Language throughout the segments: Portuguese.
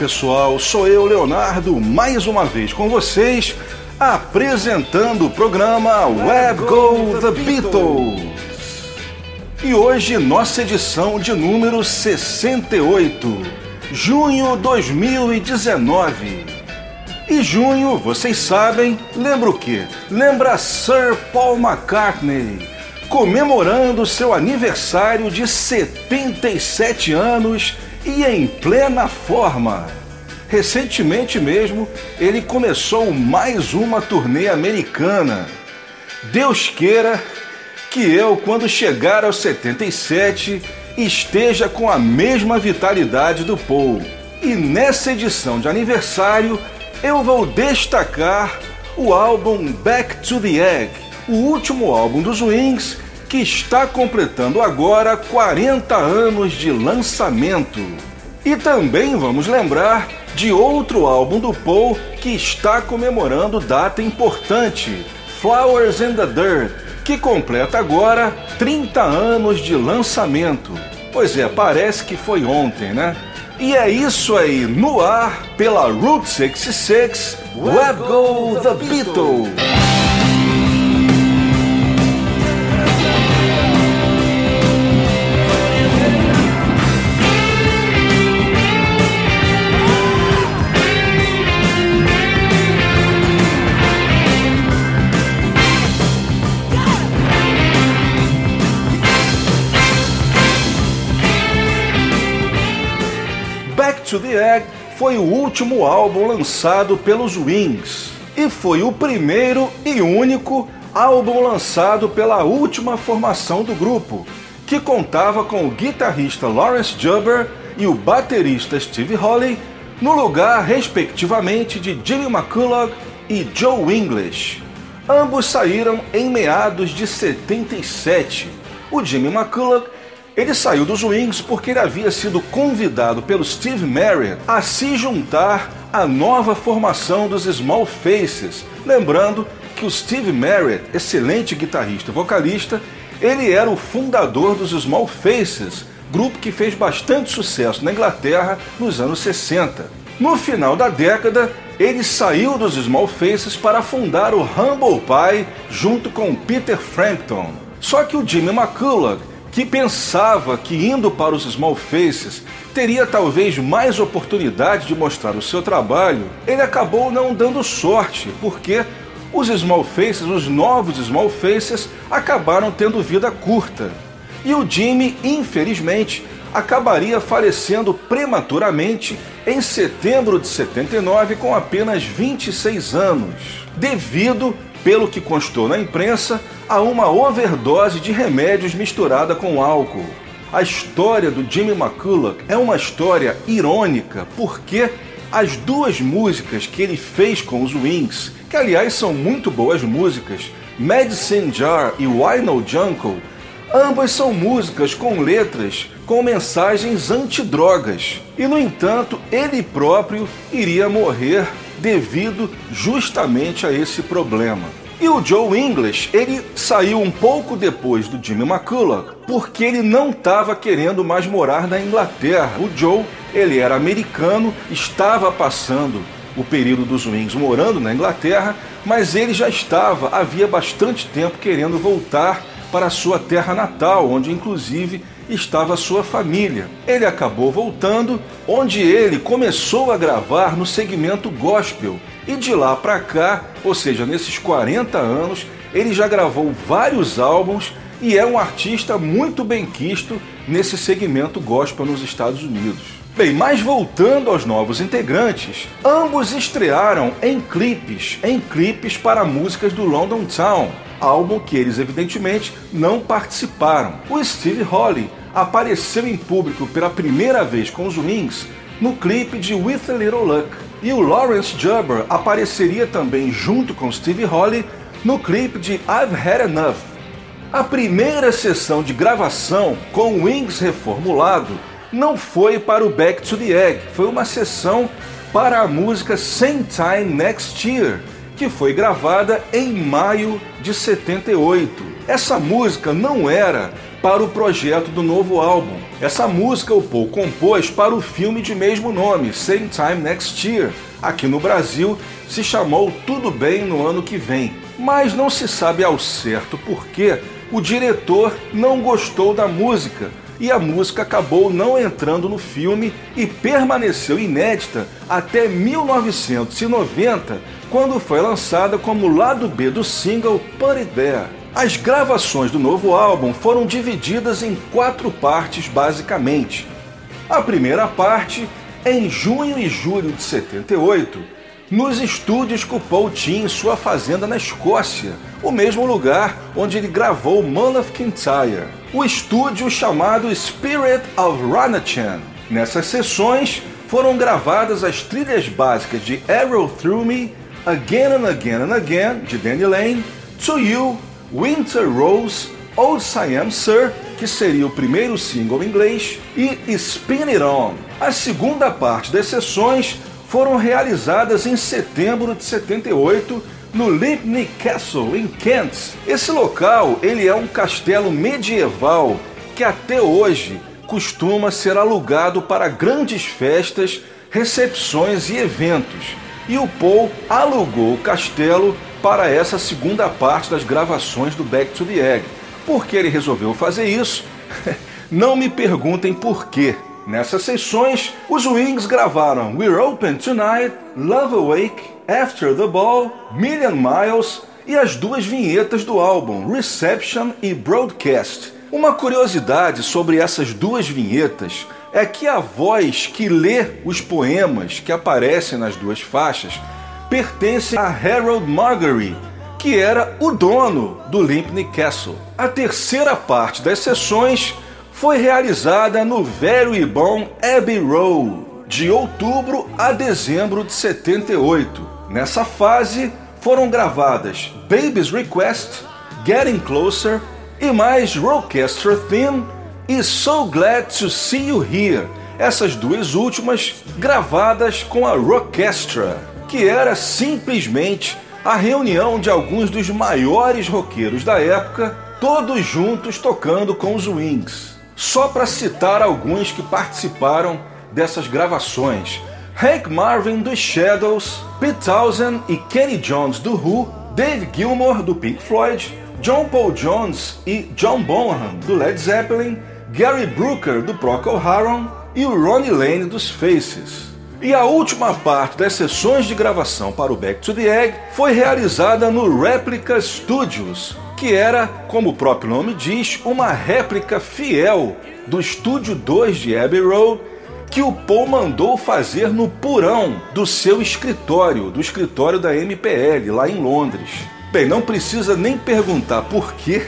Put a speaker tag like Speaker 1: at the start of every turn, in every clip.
Speaker 1: Pessoal, sou eu, Leonardo, mais uma vez com vocês, apresentando o programa Web Go The Beatles. E hoje, nossa edição de número 68, junho 2019. E junho, vocês sabem, lembra o quê? Lembra Sir Paul McCartney, comemorando seu aniversário de 77 anos e em plena forma. Recentemente mesmo, ele começou mais uma turnê americana. Deus queira que eu, quando chegar aos 77, esteja com a mesma vitalidade do Paul. E nessa edição de aniversário, eu vou destacar o álbum Back to the Egg, o último álbum dos Wings que está completando agora 40 anos de lançamento. E também vamos lembrar de outro álbum do Paul que está comemorando data importante, Flowers in the Dirt, que completa agora 30 anos de lançamento. Pois é, parece que foi ontem, né? E é isso aí, no ar, pela Route 66, Web Go The Beatles! To the Egg foi o último álbum lançado pelos Wings e foi o primeiro e único álbum lançado pela última formação do grupo, que contava com o guitarrista Lawrence Jubber e o baterista Steve Holly, no lugar, respectivamente, de Jimmy McCulloch e Joe English. Ambos saíram em meados de 77. O Jimmy McCulloch ele saiu dos Wings porque ele havia sido convidado pelo Steve Marriott a se juntar à nova formação dos Small Faces. Lembrando que o Steve Marriott, excelente guitarrista e vocalista, ele era o fundador dos Small Faces, grupo que fez bastante sucesso na Inglaterra nos anos 60. No final da década, ele saiu dos Small Faces para fundar o Humble Pie junto com Peter Frampton. Só que o Jimmy McCulloch que pensava que indo para os Small Faces teria talvez mais oportunidade de mostrar o seu trabalho, ele acabou não dando sorte, porque os Small Faces, os novos Small Faces, acabaram tendo vida curta. E o Jimmy, infelizmente, acabaria falecendo prematuramente em setembro de 79 com apenas 26 anos, devido, pelo que constou na imprensa, a uma overdose de remédios misturada com álcool. A história do Jimmy McCulloch é uma história irônica porque as duas músicas que ele fez com os Wings, que aliás são muito boas músicas, Medicine Jar e Why No Jungle, ambas são músicas com letras com mensagens antidrogas. E no entanto, ele próprio iria morrer devido justamente a esse problema. E o Joe English, ele saiu um pouco depois do Jimmy McCulloch, porque ele não estava querendo mais morar na Inglaterra. O Joe, ele era americano, estava passando o período dos Wings morando na Inglaterra, mas ele já estava havia bastante tempo querendo voltar para sua terra natal, onde inclusive estava sua família. Ele acabou voltando, onde ele começou a gravar no segmento gospel e de lá para cá, ou seja, nesses 40 anos, ele já gravou vários álbuns e é um artista muito bem quisto nesse segmento gospel nos Estados Unidos. Bem, mas voltando aos novos integrantes, ambos estrearam em clipes, em clipes para músicas do London Town, álbum que eles evidentemente não participaram. O Steve Holly apareceu em público pela primeira vez com os Wings no clipe de With a Little Luck, e o Lawrence Jubber apareceria também junto com Steve Holly no clipe de I've Had Enough. A primeira sessão de gravação com o Wings reformulado não foi para o Back to the Egg, foi uma sessão para a música Same Time Next Year, que foi gravada em maio de 78. Essa música não era para o projeto do novo álbum. Essa música o Paul compôs para o filme de mesmo nome, Same Time Next Year. Aqui no Brasil se chamou Tudo Bem no ano que vem, mas não se sabe ao certo por que o diretor não gostou da música e a música acabou não entrando no filme e permaneceu inédita até 1990, quando foi lançada como lado B do single Put It There. As gravações do novo álbum foram divididas em quatro partes basicamente. A primeira parte, em junho e julho de 78, nos estúdios que o Paul tinha em sua fazenda na Escócia, o mesmo lugar onde ele gravou Man of Kintyre, o estúdio chamado Spirit of Ranachan. Nessas sessões foram gravadas as trilhas básicas de Arrow Through Me, Again and Again and Again, de Danny Lane, To You, Winter Rose, Old Siam Sir, que seria o primeiro single em inglês, e Spin It On. A segunda parte das sessões foram realizadas em setembro de 78 no Limpney Castle, em Kent. Esse local ele é um castelo medieval que até hoje costuma ser alugado para grandes festas, recepções e eventos. E o Paul alugou o castelo para essa segunda parte das gravações do Back to the Egg. Por que ele resolveu fazer isso? Não me perguntem por quê. Nessas sessões, os Wings gravaram We're Open Tonight, Love Awake, After the Ball, Million Miles e as duas vinhetas do álbum, Reception e Broadcast. Uma curiosidade sobre essas duas vinhetas é que a voz que lê os poemas que aparecem nas duas faixas pertence a Harold Margery, que era o dono do Limpney Castle. A terceira parte das sessões foi realizada no velho e bom Abbey Road, de outubro a dezembro de 78. Nessa fase foram gravadas Baby's Request, Getting Closer e mais Rockestra Theme e So Glad to See You Here. Essas duas últimas gravadas com a Rockestra, que era simplesmente a reunião de alguns dos maiores roqueiros da época, todos juntos tocando com os Wings. Só para citar alguns que participaram dessas gravações: Hank Marvin dos Shadows, Pete Townsend e Kenny Jones do Who, Dave Gilmour do Pink Floyd, John Paul Jones e John Bonham do Led Zeppelin, Gary Brooker do Procol Harum e o Ronnie Lane dos Faces. E a última parte das sessões de gravação para o Back to the Egg foi realizada no Replica Studios, que era, como o próprio nome diz, uma réplica fiel do estúdio 2 de Abbey Road que o Paul mandou fazer no porão do seu escritório, do escritório da MPL, lá em Londres. Bem, não precisa nem perguntar por que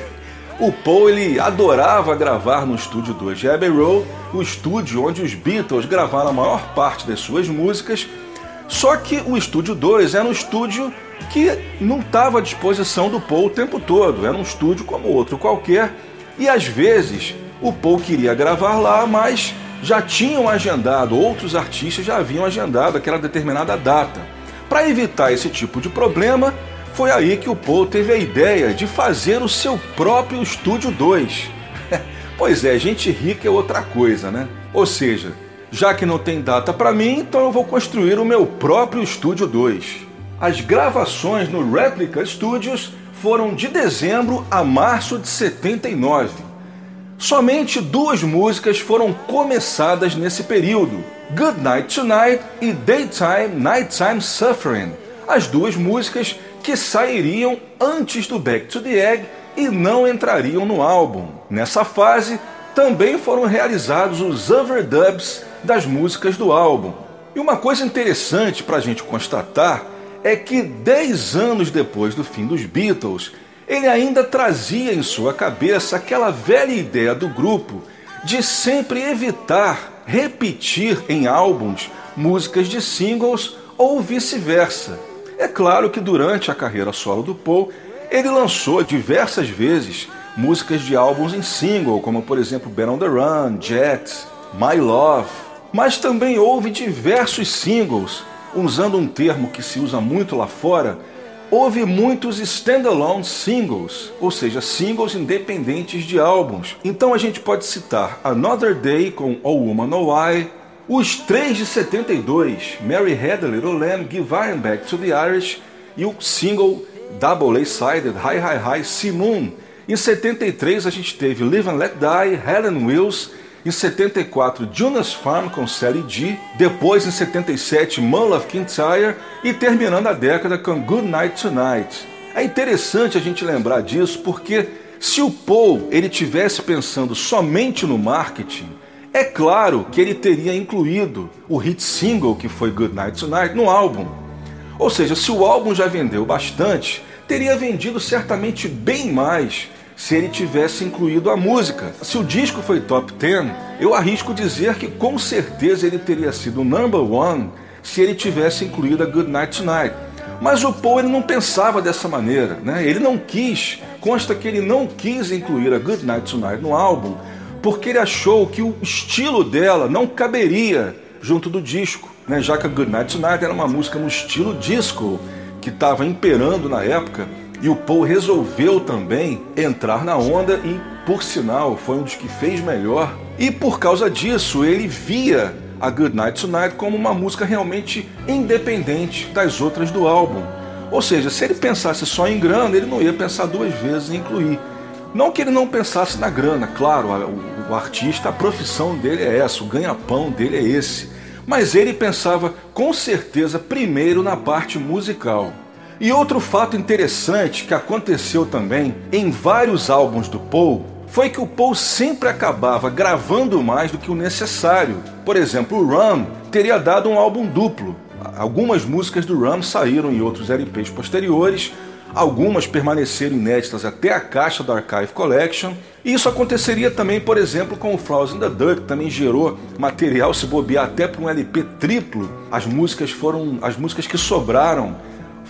Speaker 1: o Paul ele adorava gravar no estúdio 2 de Abbey Road, o estúdio onde os Beatles gravaram a maior parte das suas músicas. Só que o estúdio 2 era um estúdio que não estava à disposição do Paul o tempo todo. Era um estúdio como outro qualquer. E às vezes o Paul queria gravar lá, mas já tinham agendado, outros artistas já haviam agendado aquela determinada data. Para evitar esse tipo de problema, foi aí que o Paul teve a ideia de fazer o seu próprio Estúdio 2. pois é, gente rica é outra coisa, né? Ou seja, já que não tem data para mim, então eu vou construir o meu próprio Estúdio 2. As gravações no Replica Studios foram de dezembro a março de 79. Somente duas músicas foram começadas nesse período: Good Night Tonight e Daytime Nighttime Suffering, as duas músicas que sairiam antes do Back to the Egg e não entrariam no álbum. Nessa fase, também foram realizados os overdubs das músicas do álbum. E uma coisa interessante para a gente constatar é que dez anos depois do fim dos Beatles, ele ainda trazia em sua cabeça aquela velha ideia do grupo de sempre evitar repetir em álbuns músicas de singles ou vice-versa. É claro que durante a carreira solo do Paul, ele lançou diversas vezes músicas de álbuns em single, como por exemplo Ben on the Run, Jet, My Love, mas também houve diversos singles usando um termo que se usa muito lá fora, houve muitos standalone singles, ou seja, singles independentes de álbuns. Então a gente pode citar Another Day com All Woman No Why, os três de 72, Mary Had a Little Lamb, Give Iron Back to the Irish e o single Double A-Sided High High High Simoon. Em 73 a gente teve Live and Let Die, Helen Wills em 74, Jonas Farm com Sally G. Depois, em 77, Mull of Kintyre. E terminando a década com Good Night Tonight. É interessante a gente lembrar disso porque se o Paul ele tivesse pensando somente no marketing, é claro que ele teria incluído o hit single que foi Good Night Tonight no álbum. Ou seja, se o álbum já vendeu bastante, teria vendido certamente bem mais se ele tivesse incluído a música. Se o disco foi top 10, eu arrisco dizer que com certeza ele teria sido number one se ele tivesse incluído a Good Night Tonight. Mas o Paul ele não pensava dessa maneira, né? Ele não quis, consta que ele não quis incluir a Good Night Tonight no álbum, porque ele achou que o estilo dela não caberia junto do disco, né? Já que a Good Night Tonight era uma música no estilo disco que estava imperando na época e o Paul resolveu também entrar na onda e, por sinal, foi um dos que fez melhor. E por causa disso, ele via a Good Night Tonight como uma música realmente independente das outras do álbum. Ou seja, se ele pensasse só em grana, ele não ia pensar duas vezes em incluir. Não que ele não pensasse na grana, claro, o, o artista, a profissão dele é essa, o ganha-pão dele é esse. Mas ele pensava com certeza primeiro na parte musical. E outro fato interessante que aconteceu também em vários álbuns do Paul foi que o Paul sempre acabava gravando mais do que o necessário. Por exemplo, o Rum teria dado um álbum duplo. Algumas músicas do Rum saíram em outros LPs posteriores, algumas permaneceram inéditas até a caixa da Archive Collection. E isso aconteceria também, por exemplo, com o Flowers in the Dirt, que também gerou material se bobear até para um LP triplo. As músicas foram as músicas que sobraram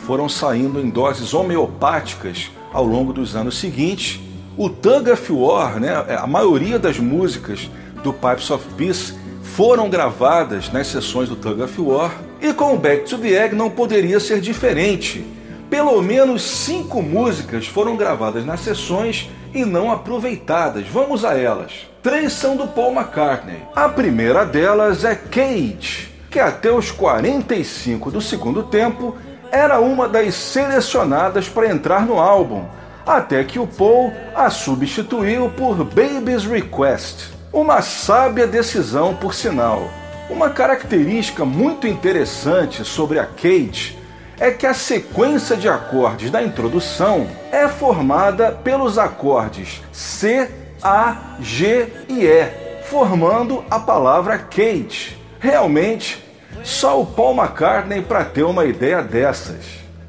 Speaker 1: foram saindo em doses homeopáticas ao longo dos anos seguintes. O Tug of War, né, a maioria das músicas do Pipes of Peace foram gravadas nas sessões do Tug of War. E com o Back to the Egg não poderia ser diferente. Pelo menos cinco músicas foram gravadas nas sessões e não aproveitadas. Vamos a elas. Três são do Paul McCartney. A primeira delas é Cage, que até os 45 do segundo tempo era uma das selecionadas para entrar no álbum, até que o Paul a substituiu por Baby's Request. Uma sábia decisão, por sinal. Uma característica muito interessante sobre a Kate é que a sequência de acordes da introdução é formada pelos acordes C, A, G e E, formando a palavra Kate. Realmente só o Paul McCartney para ter uma ideia dessas.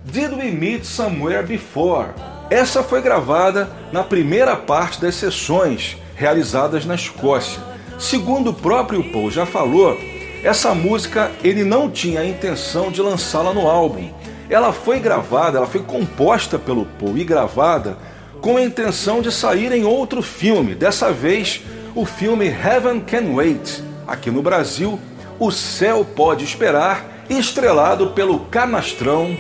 Speaker 1: Did We Meet Somewhere Before? Essa foi gravada na primeira parte das sessões realizadas na Escócia. Segundo o próprio Paul já falou, essa música ele não tinha a intenção de lançá-la no álbum. Ela foi gravada, ela foi composta pelo Paul e gravada com a intenção de sair em outro filme, dessa vez o filme Heaven Can Wait, aqui no Brasil o Céu Pode Esperar, estrelado pelo canastrão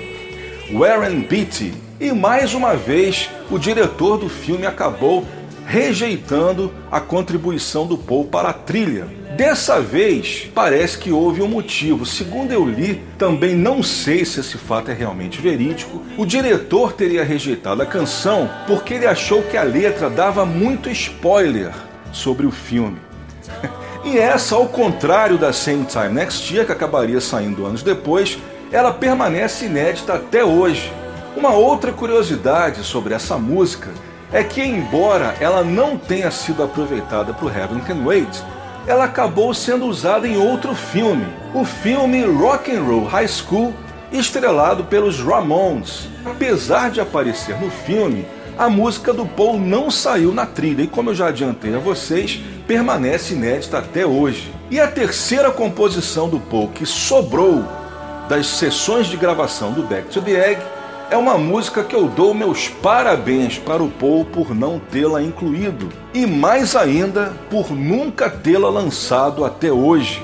Speaker 1: Warren Beatty. E mais uma vez, o diretor do filme acabou rejeitando a contribuição do Paul para a trilha. Dessa vez, parece que houve um motivo. Segundo eu li, também não sei se esse fato é realmente verídico. O diretor teria rejeitado a canção porque ele achou que a letra dava muito spoiler sobre o filme. E essa, ao contrário da Same Time Next Year, que acabaria saindo anos depois, ela permanece inédita até hoje. Uma outra curiosidade sobre essa música é que, embora ela não tenha sido aproveitada o Heaven Can Wait, ela acabou sendo usada em outro filme, o filme Rock and Roll High School, estrelado pelos Ramones. Apesar de aparecer no filme, a música do Paul não saiu na trilha e, como eu já adiantei a vocês, permanece inédita até hoje. E a terceira composição do Paul que sobrou das sessões de gravação do Back to the Egg é uma música que eu dou meus parabéns para o Paul por não tê-la incluído e mais ainda por nunca tê-la lançado até hoje.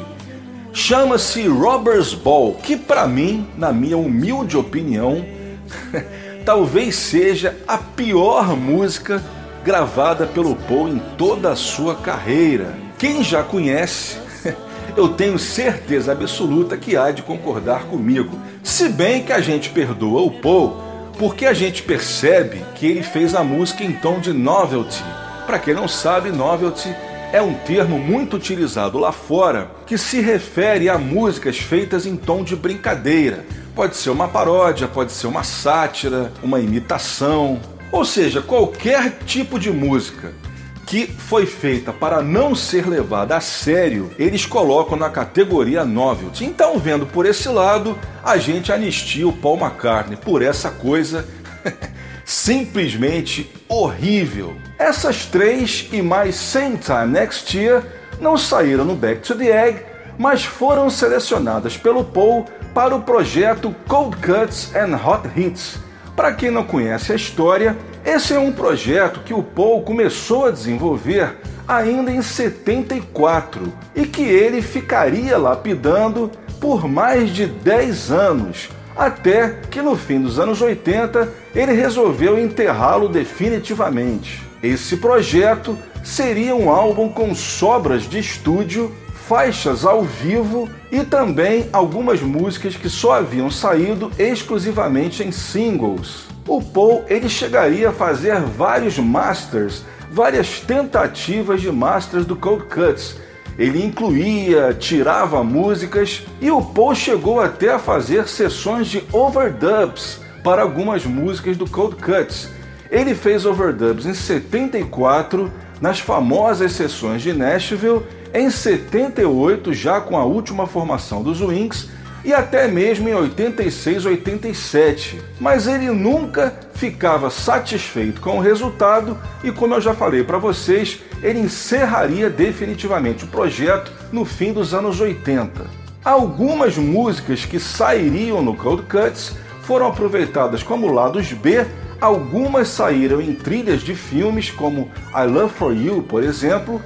Speaker 1: Chama-se Robbers Ball, que para mim, na minha humilde opinião, talvez seja a pior música gravada pelo Paul em toda a sua carreira. Quem já conhece, eu tenho certeza absoluta que há de concordar comigo. Se bem que a gente perdoa o Paul porque a gente percebe que ele fez a música em tom de novelty. Para quem não sabe, novelty é um termo muito utilizado lá fora que se refere a músicas feitas em tom de brincadeira. Pode ser uma paródia, pode ser uma sátira, uma imitação, ou seja, qualquer tipo de música que foi feita para não ser levada a sério, eles colocam na categoria novelty. Então, vendo por esse lado, a gente anistia o Paul McCartney por essa coisa simplesmente horrível. Essas três e mais Same Time Next Year não saíram no Back to the Egg, mas foram selecionadas pelo Paul para o projeto Cold Cuts and Hot Hits. Para quem não conhece a história, esse é um projeto que o Paul começou a desenvolver ainda em 74 e que ele ficaria lapidando por mais de 10 anos, até que no fim dos anos 80 ele resolveu enterrá-lo definitivamente. Esse projeto seria um álbum com sobras de estúdio, faixas ao vivo e também algumas músicas que só haviam saído exclusivamente em singles o Paul ele chegaria a fazer vários masters, várias tentativas de masters do Cold Cuts. Ele incluía, tirava músicas e o Paul chegou até a fazer sessões de overdubs para algumas músicas do Cold Cuts. Ele fez overdubs em 74 nas famosas sessões de Nashville, em 78 já com a última formação dos Wings e até mesmo em 86, 87. Mas ele nunca ficava satisfeito com o resultado e, como eu já falei para vocês, ele encerraria definitivamente o projeto no fim dos anos 80. Algumas músicas que sairiam no Cold Cuts foram aproveitadas como lados B, algumas saíram em trilhas de filmes como I Love For You, por exemplo,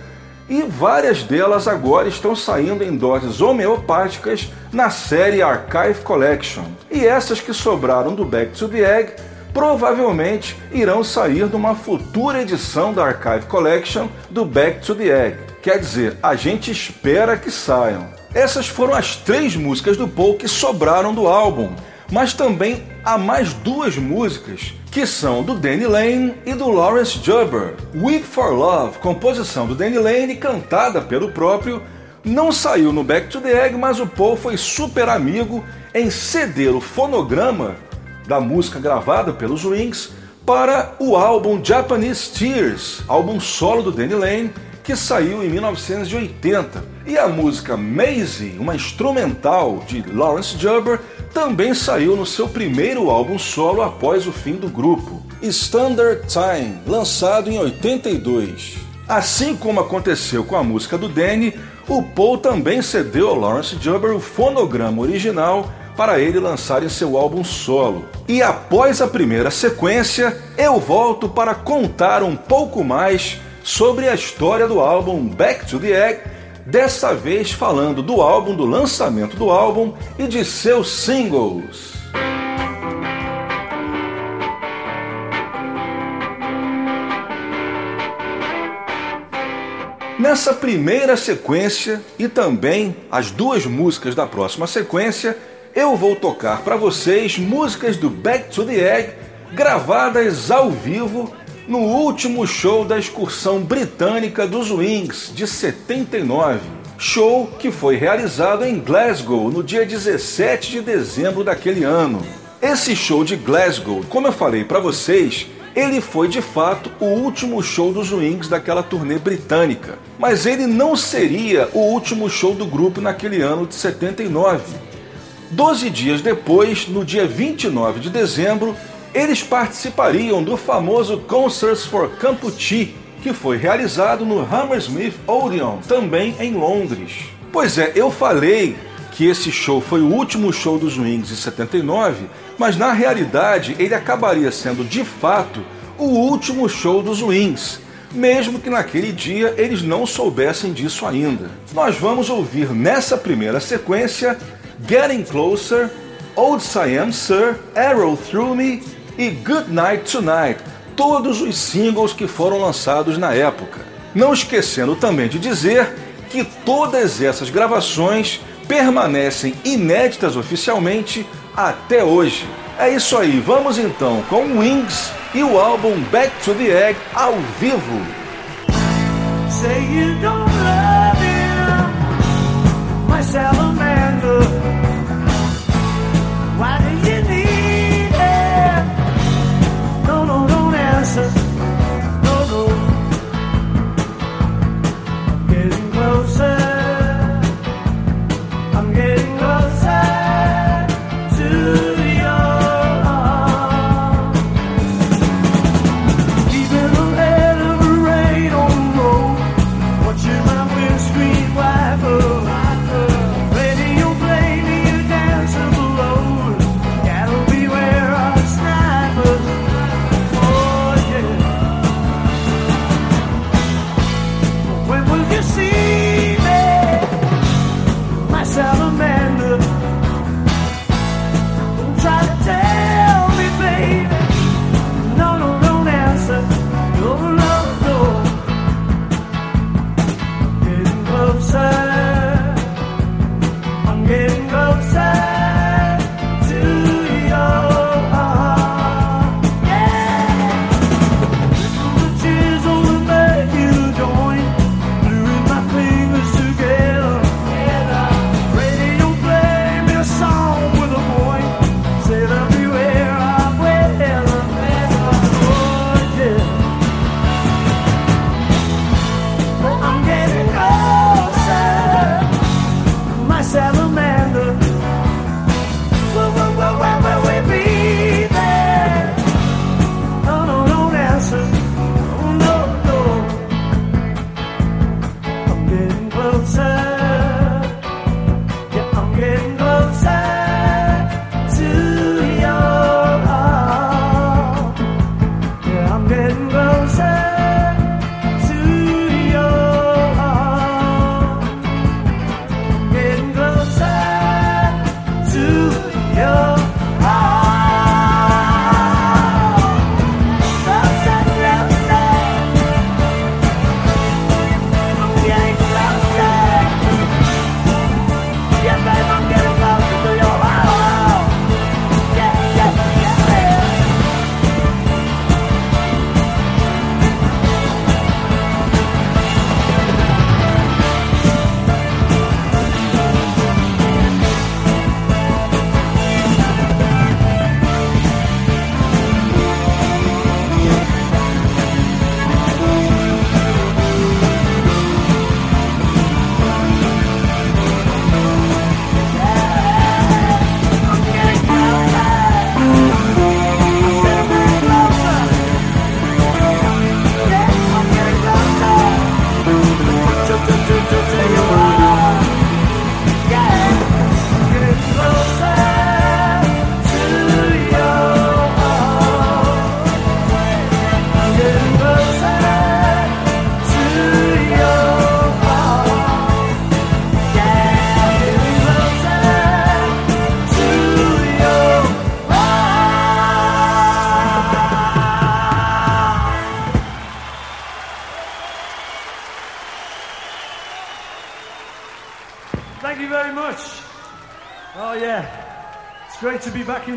Speaker 1: e várias delas agora estão saindo em doses homeopáticas na série Archive Collection. E essas que sobraram do Back to the Egg provavelmente irão sair numa futura edição da Archive Collection do Back to the Egg. Quer dizer, a gente espera que saiam. Essas foram as três músicas do Paul que sobraram do álbum, mas também há mais duas músicas que são do Danny Lane e do Lawrence Jubber. Weep for Love, composição do Danny Lane cantada pelo próprio, não saiu no Back to the Egg, mas o Paul foi super amigo em ceder o fonograma da música gravada pelos Wings para o álbum Japanese Tears, álbum solo do Danny Lane, que saiu em 1980. E a música Maisie, uma instrumental de Lawrence Jubber, também saiu no seu primeiro álbum solo após o fim do grupo, Standard Time, lançado em 82. Assim como aconteceu com a música do Danny, o Paul também cedeu ao Lawrence Jubber o fonograma original para ele lançar em seu álbum solo. E após a primeira sequência, eu volto para contar um pouco mais sobre a história do álbum Back to the Egg dessa vez falando do álbum, do lançamento do álbum e de seus singles. Nessa primeira sequência e também as duas músicas da próxima sequência, eu vou tocar para vocês músicas do Back to the Egg gravadas ao vivo no último show da excursão britânica dos Wings de 79. Show que foi realizado em Glasgow no dia 17 de dezembro daquele ano. Esse show de Glasgow, como eu falei para vocês, ele foi de fato o último show dos Wings daquela turnê britânica, mas ele não seria o último show do grupo naquele ano de 79. Doze dias depois, no dia 29 de dezembro, eles participariam do famoso Concerts for Campuchie, que foi realizado no Hammersmith Odeon, também em Londres. Pois é, eu falei que esse show foi o último show dos Wings em 79, mas na realidade ele acabaria sendo de fato o último show dos Wings, mesmo que naquele dia eles não soubessem disso ainda. Nós vamos ouvir nessa primeira sequência Getting Closer, Old Siam Sir, Arrow Through Me
Speaker 2: e Good Night Tonight, todos os singles que foram lançados na época. Não esquecendo também de dizer que todas essas gravações permanecem inéditas oficialmente até hoje. É isso aí, vamos então com Wings e o álbum Back to the Egg ao vivo. closer. settlement.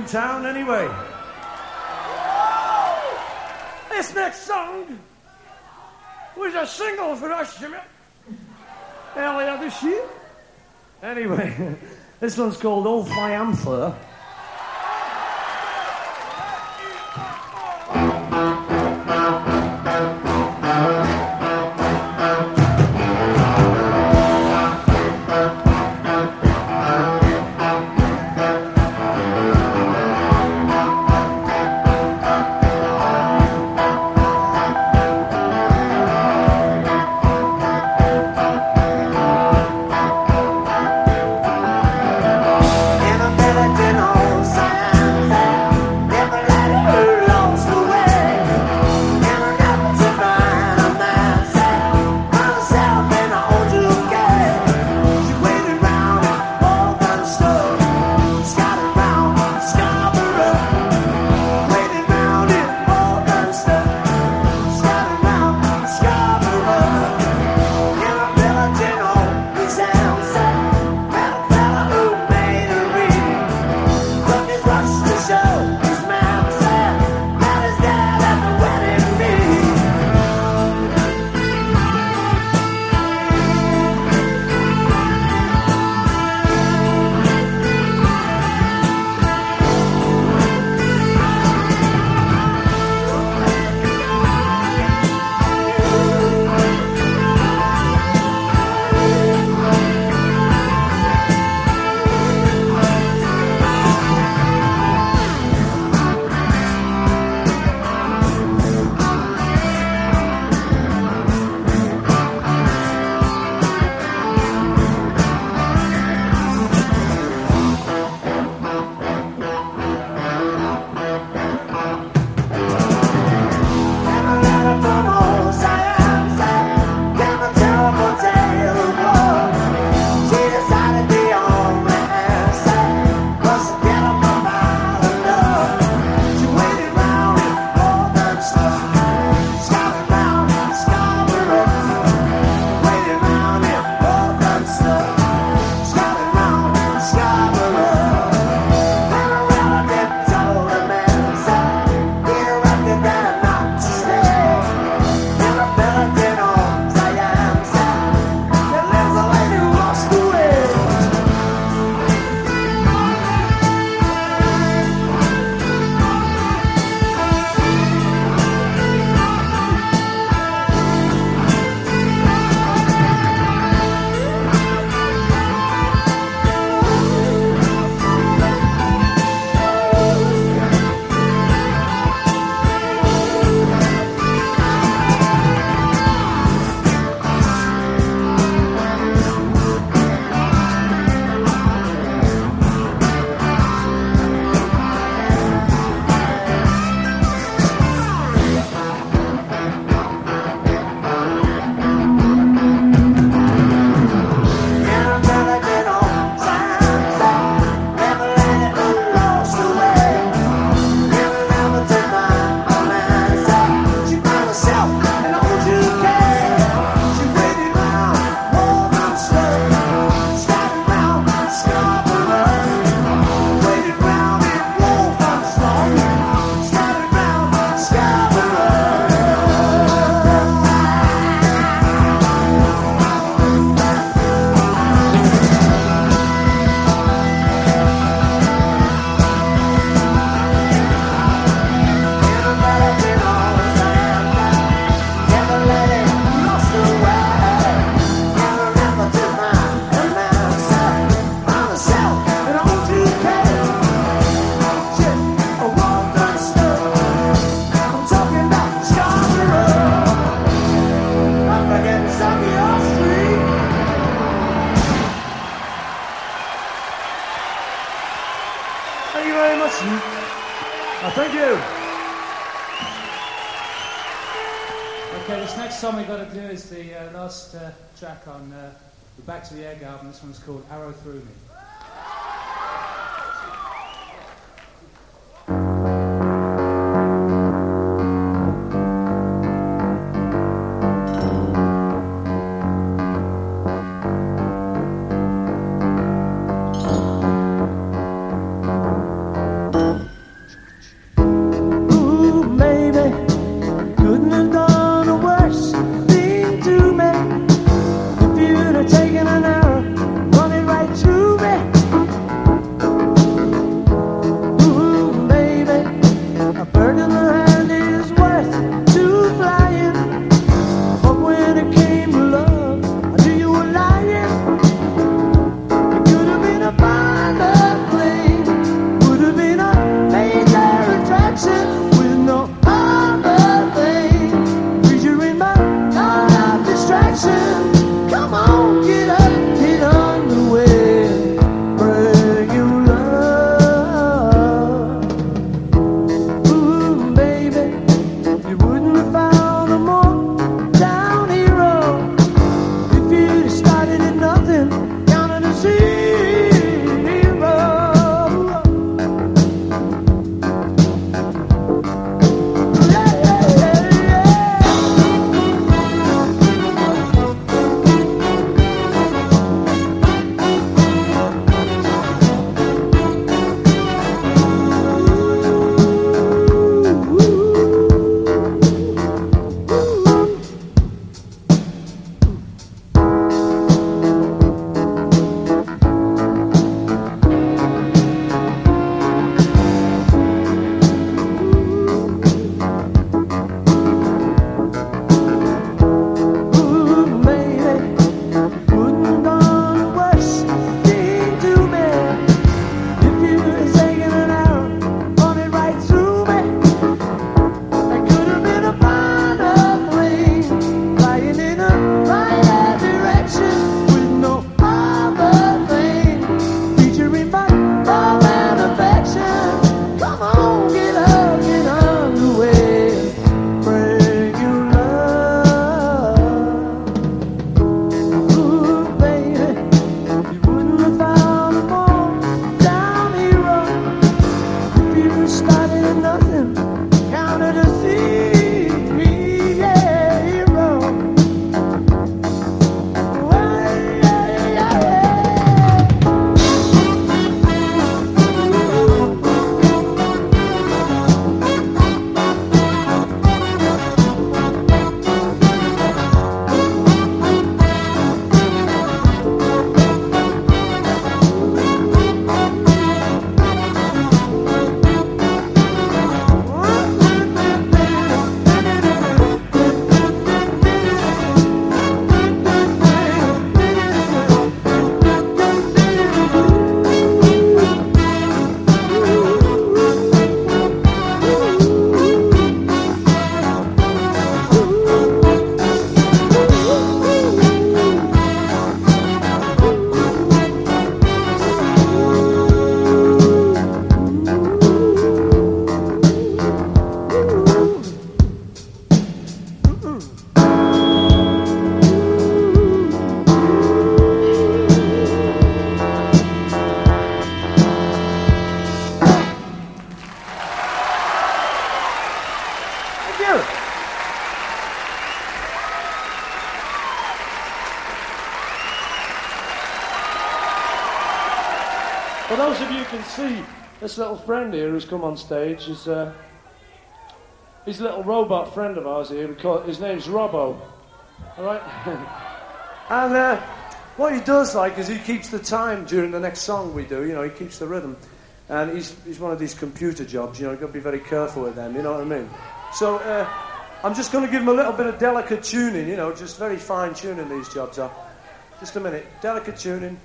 Speaker 3: Town anyway. This next song was a single for us earlier this year. Anyway, this one's called Old.
Speaker 4: Never
Speaker 5: the Egg album. This one's called
Speaker 2: Arrow Through Me.
Speaker 6: This little friend here who's come on stage is uh, he's a little robot friend of ours here. We call, his name's Robbo. All right? and uh, what he does like is he keeps the time during the next song we do. You know, he keeps the rhythm. And he's, he's one of these computer jobs, you know, you've got to be very careful with them, you know what I mean? So uh, I'm just going to give him a little bit of delicate tuning, you know, just very fine tuning these jobs are. Just a minute. Delicate tuning.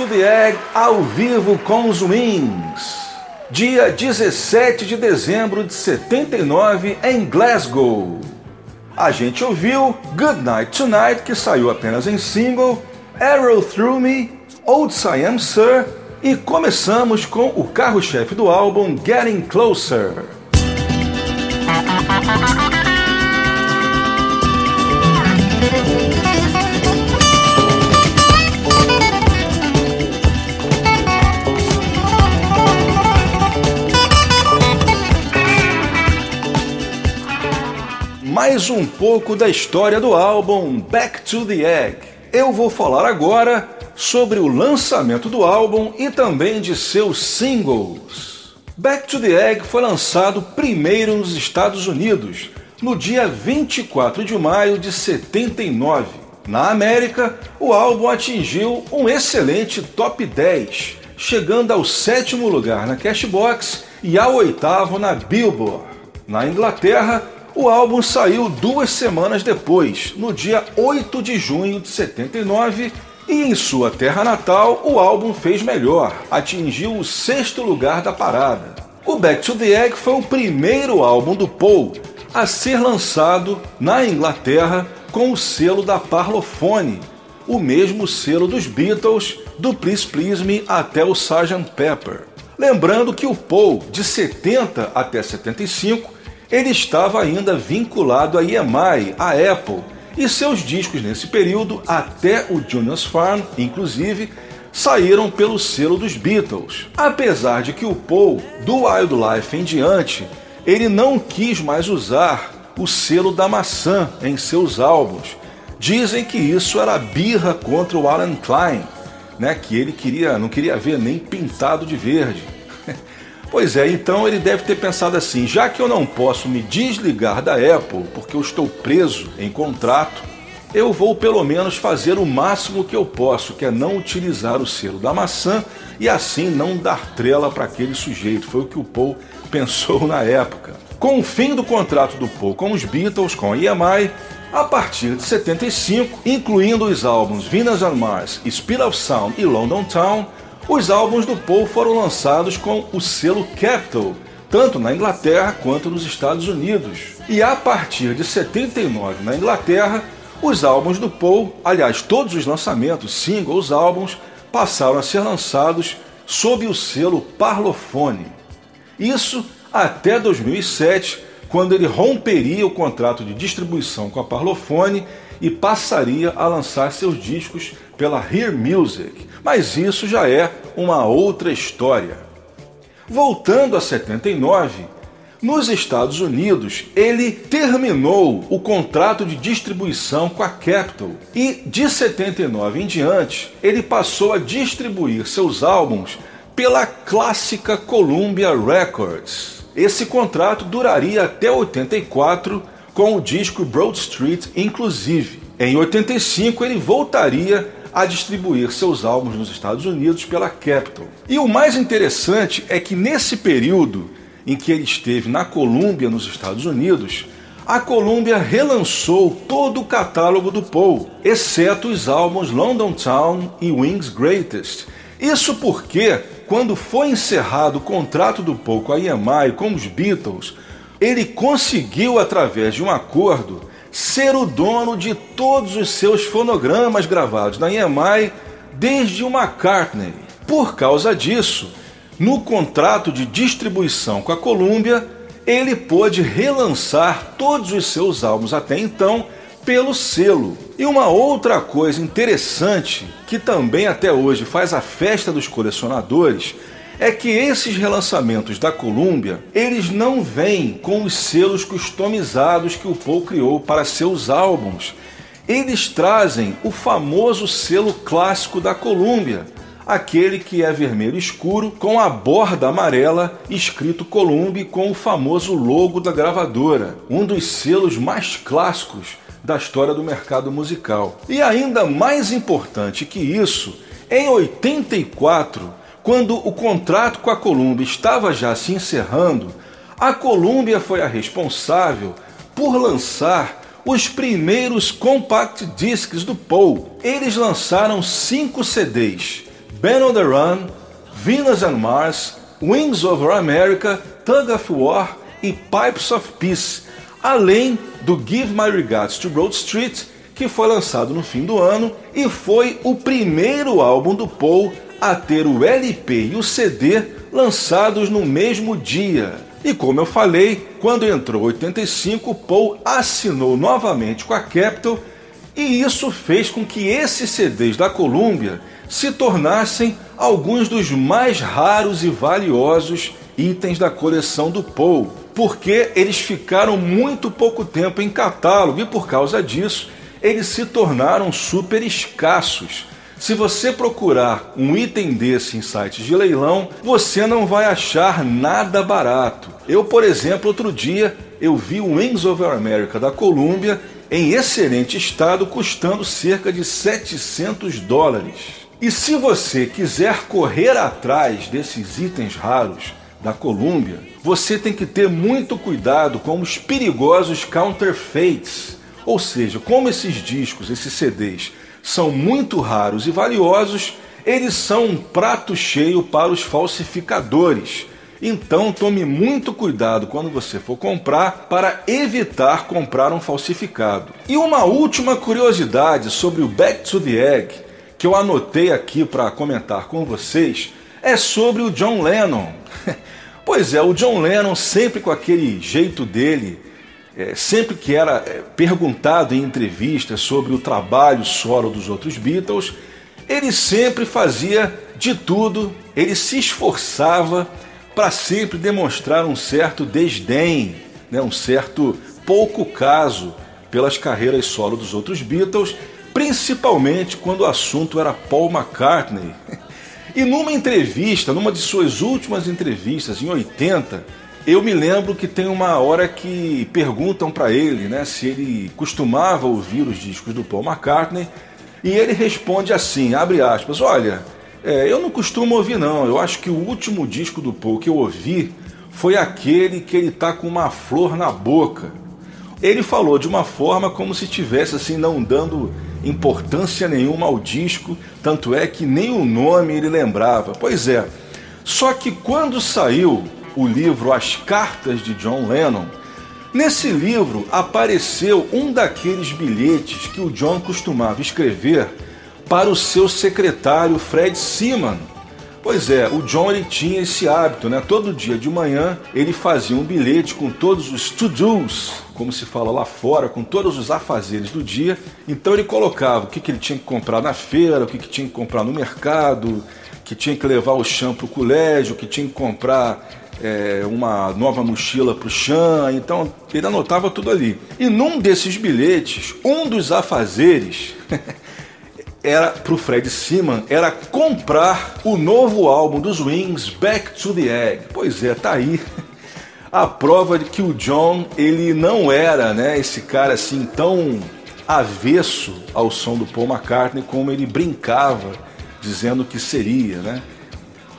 Speaker 1: Egg ao vivo com os Wings. Dia 17 de dezembro de 79 em Glasgow. A gente ouviu Good Night Tonight, que saiu apenas em single, Arrow Through Me, Old Siam Sir e começamos com o carro-chefe do álbum Getting Closer. Mais um pouco da história do álbum Back to the Egg. Eu vou falar agora sobre o lançamento do álbum e também de seus singles. Back to the Egg foi lançado primeiro nos Estados Unidos, no dia 24 de maio de 79. Na América, o álbum atingiu um excelente top 10, chegando ao sétimo lugar na Cashbox e ao oitavo na Billboard. Na Inglaterra, o álbum saiu duas semanas depois, no dia 8 de junho de 79, e em sua terra natal o álbum fez melhor, atingiu o sexto lugar da parada. O Back to the Egg foi o primeiro álbum do Paul a ser lançado na Inglaterra com o selo da Parlophone, o mesmo selo dos Beatles, do Please Please Me até o Sgt. Pepper. Lembrando que o Paul, de 70 até 75, ele estava ainda vinculado à EMI, à Apple, e seus discos nesse período, até o Junior's Farm, inclusive, saíram pelo selo dos Beatles. Apesar de que o Paul, do Wildlife em diante, ele não quis mais usar o selo da maçã em seus álbuns. Dizem que isso era birra contra o Alan Klein, né, que ele queria, não queria ver nem pintado de verde. Pois é, então ele deve ter pensado assim: já que eu não posso me desligar da Apple porque eu estou preso em contrato, eu vou pelo menos fazer o máximo que eu posso, que é não utilizar o selo da maçã e assim não dar trela para aquele sujeito. Foi o que o Paul pensou na época. Com o fim do contrato do Paul com os Beatles, com a EMI, A partir de 75, incluindo os álbuns Venus on Mars, Speed of Sound e London Town, os álbuns do Paul foram lançados com o selo Capitol, tanto na Inglaterra quanto nos Estados Unidos. E a partir de 79 na Inglaterra, os álbuns do Paul, aliás, todos os lançamentos, singles, álbuns, passaram a ser lançados sob o selo Parlophone. Isso até 2007, quando ele romperia o contrato de distribuição com a Parlophone e passaria a lançar seus discos pela Hear Music. Mas isso já é uma outra história. Voltando a 79, nos Estados Unidos, ele terminou o contrato de distribuição com a Capitol e de 79 em diante, ele passou a distribuir seus álbuns pela clássica Columbia Records. Esse contrato duraria até 84 com o disco Broad Street inclusive. Em 85 ele voltaria a distribuir seus álbuns nos Estados Unidos pela Capitol. E o mais interessante é que nesse período em que ele esteve na Colômbia, nos Estados Unidos, a Columbia relançou todo o catálogo do Paul, exceto os álbuns London Town e Wings Greatest. Isso porque quando foi encerrado o contrato do Paul com a EMI com os Beatles, ele conseguiu, através de um acordo, ser o dono de todos os seus fonogramas gravados na EMI desde o McCartney. Por causa disso, no contrato de distribuição com a Columbia, ele pôde relançar todos os seus álbuns até então pelo selo. E uma outra coisa interessante, que também até hoje faz a festa dos colecionadores, é que esses relançamentos da Columbia, eles não vêm com os selos customizados que o Paul criou para seus álbuns. Eles trazem o famoso selo clássico da Columbia, aquele que é vermelho escuro com a borda amarela escrito Columbia com o famoso logo da gravadora, um dos selos mais clássicos da história do mercado musical. E ainda mais importante que isso, em 84, quando o contrato com a Columbia estava já se encerrando, a Columbia foi a responsável por lançar os primeiros compact discs do Paul. Eles lançaram cinco CDs: Ben on the Run, Venus and Mars, Wings Over America, Tug of War e Pipes of Peace além do Give My Regards to Broad Street, que foi lançado no fim do ano e foi o primeiro álbum do Paul a ter o LP e o CD lançados no mesmo dia. E como eu falei, quando entrou 85, Paul assinou novamente com a Capitol e isso fez com que esses CDs da Columbia se tornassem alguns dos mais raros e valiosos itens da coleção do Paul porque eles ficaram muito pouco tempo em catálogo e por causa disso eles se tornaram super escassos. Se você procurar um item desse em sites de leilão, você não vai achar nada barato. Eu, por exemplo, outro dia eu vi o Wings Over America da Columbia em excelente estado, custando cerca de 700 dólares. E se você quiser correr atrás desses itens raros da Columbia, você tem que ter muito cuidado com os perigosos counterfeits. Ou seja, como esses discos, esses CDs, são muito raros e valiosos, eles são um prato cheio para os falsificadores. Então tome muito cuidado quando você for comprar para evitar comprar um falsificado. E uma última curiosidade sobre o Back to the Egg, que eu anotei aqui para comentar com vocês, é sobre o John Lennon. Pois é, o John Lennon, sempre com aquele jeito dele, é, sempre que era é, perguntado em entrevistas sobre o trabalho solo dos outros Beatles, ele sempre fazia de tudo, ele se esforçava para sempre demonstrar um certo desdém, né, um certo pouco caso pelas carreiras solo dos outros Beatles, principalmente quando o assunto era Paul McCartney. E numa entrevista, numa de suas últimas entrevistas, em 80, eu me lembro que tem uma hora que perguntam para ele né, se ele costumava ouvir os discos do Paul McCartney, e ele responde assim, abre aspas, olha, é, eu não costumo ouvir não, eu acho que o último disco do Paul que eu ouvi foi aquele que ele tá com uma flor na boca. ele falou de uma forma como se tivesse assim não dando importância nenhuma ao disco, tanto é que nem o nome ele lembrava. Pois é. Só que quando saiu o livro As Cartas de John Lennon, nesse livro apareceu um daqueles bilhetes que o John costumava escrever para o seu secretário Fred Seaman. Pois é, o John ele tinha esse hábito, né? Todo dia de manhã ele fazia um bilhete com todos os to-dos, como se fala lá fora, com todos os afazeres do dia. Então ele colocava o que, que ele tinha que comprar na feira, o que, que tinha que comprar no mercado, que tinha que levar o chão para o colégio, que tinha que comprar é, uma nova mochila para o chão. Então ele anotava tudo ali. E num desses bilhetes, um dos afazeres era para o Fred Seaman era comprar o novo álbum dos Wings, Back to the Egg. Pois é, tá aí a prova de que o John ele não era, né, esse cara assim tão avesso ao som do Paul McCartney como ele brincava dizendo que seria, né?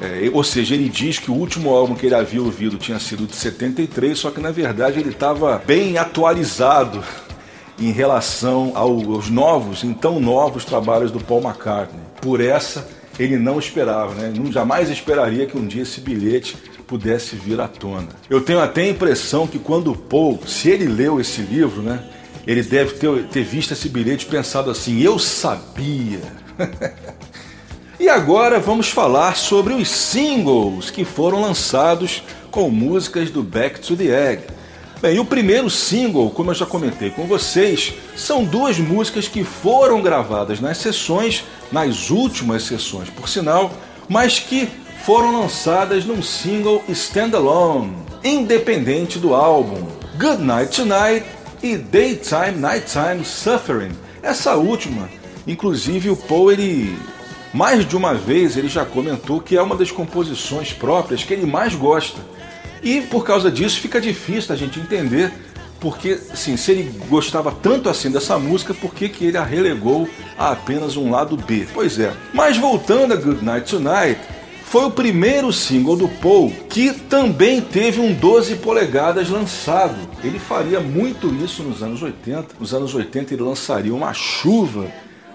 Speaker 1: É, ou seja, ele diz que o último álbum que ele havia ouvido tinha sido de 73, só que na verdade ele estava bem atualizado em relação aos novos, então novos trabalhos do Paul McCartney. Por essa ele não esperava, né? Não jamais esperaria que um dia esse bilhete pudesse vir à tona. Eu tenho até a impressão que quando o Paul, se ele leu esse livro, né? Ele deve ter, ter visto esse bilhete e pensado assim: eu sabia. e agora vamos falar sobre os singles que foram lançados com músicas do Back to the Egg. Bem, o primeiro single, como eu já comentei com vocês, são duas músicas que foram gravadas nas sessões, nas últimas sessões, por sinal, mas que foram lançadas num single standalone, independente do álbum, Good Night Tonight e Daytime Nighttime Suffering. Essa última, inclusive o Paul ele mais de uma vez ele já comentou que é uma das composições próprias que ele mais gosta e por causa disso fica difícil a gente entender porque, assim, se ele gostava tanto assim dessa música, por que, que ele a relegou a apenas um lado B? Pois é. Mas voltando a Good Night Tonight, foi o primeiro single do Paul que também teve um 12 polegadas lançado. Ele faria muito isso nos anos 80. Nos anos 80 ele lançaria uma chuva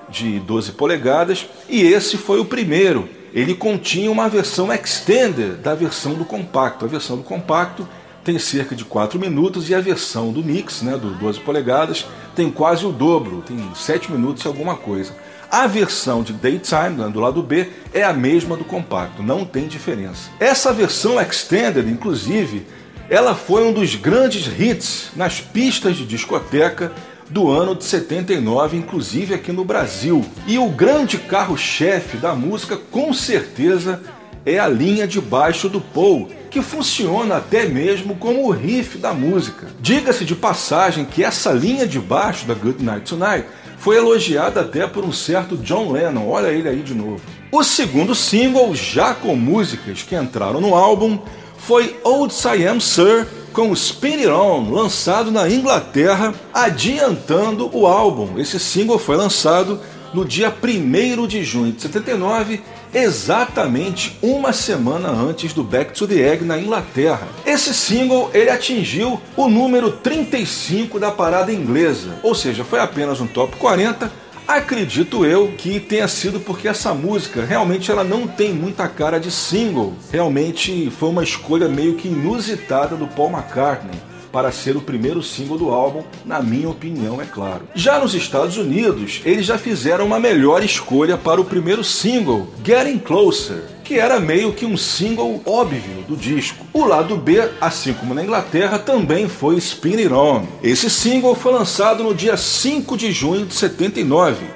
Speaker 1: de 12 polegadas e esse foi o primeiro ele continha uma versão extended da versão do compacto. A versão do compacto tem cerca de 4 minutos e a versão do mix, né, do 12 polegadas, tem quase o dobro, tem 7 minutos e alguma coisa. A versão de Daytime, né, do lado B, é a mesma do compacto, não tem diferença. Essa versão extended, inclusive, ela foi um dos grandes hits nas pistas de discoteca do ano de 79, inclusive aqui no Brasil. E o grande carro-chefe da música, com certeza, é a linha de baixo do Paul, que funciona até mesmo como o riff da música. Diga-se de passagem que essa linha de baixo da Good Night Tonight foi elogiada até por um certo John Lennon, olha ele aí de novo. O segundo single, já com músicas que entraram no álbum, foi Old Siam Sir, com Spin It On, lançado na Inglaterra, adiantando o álbum. Esse single foi lançado no dia 1 de junho de 79, exatamente uma semana antes do Back to the Egg na Inglaterra. Esse single ele atingiu o número 35 da parada inglesa, ou seja, foi apenas um top 40 Acredito eu que tenha sido porque essa música realmente ela não tem muita cara de single. Realmente foi uma escolha meio que inusitada do Paul McCartney para ser o primeiro single do álbum, na minha opinião, é claro. Já nos Estados Unidos, eles já fizeram uma melhor escolha para o primeiro single, Getting Closer que era meio que um single óbvio do disco. O lado B, assim como na Inglaterra, também foi Spin It On. Esse single foi lançado no dia 5 de junho de 79,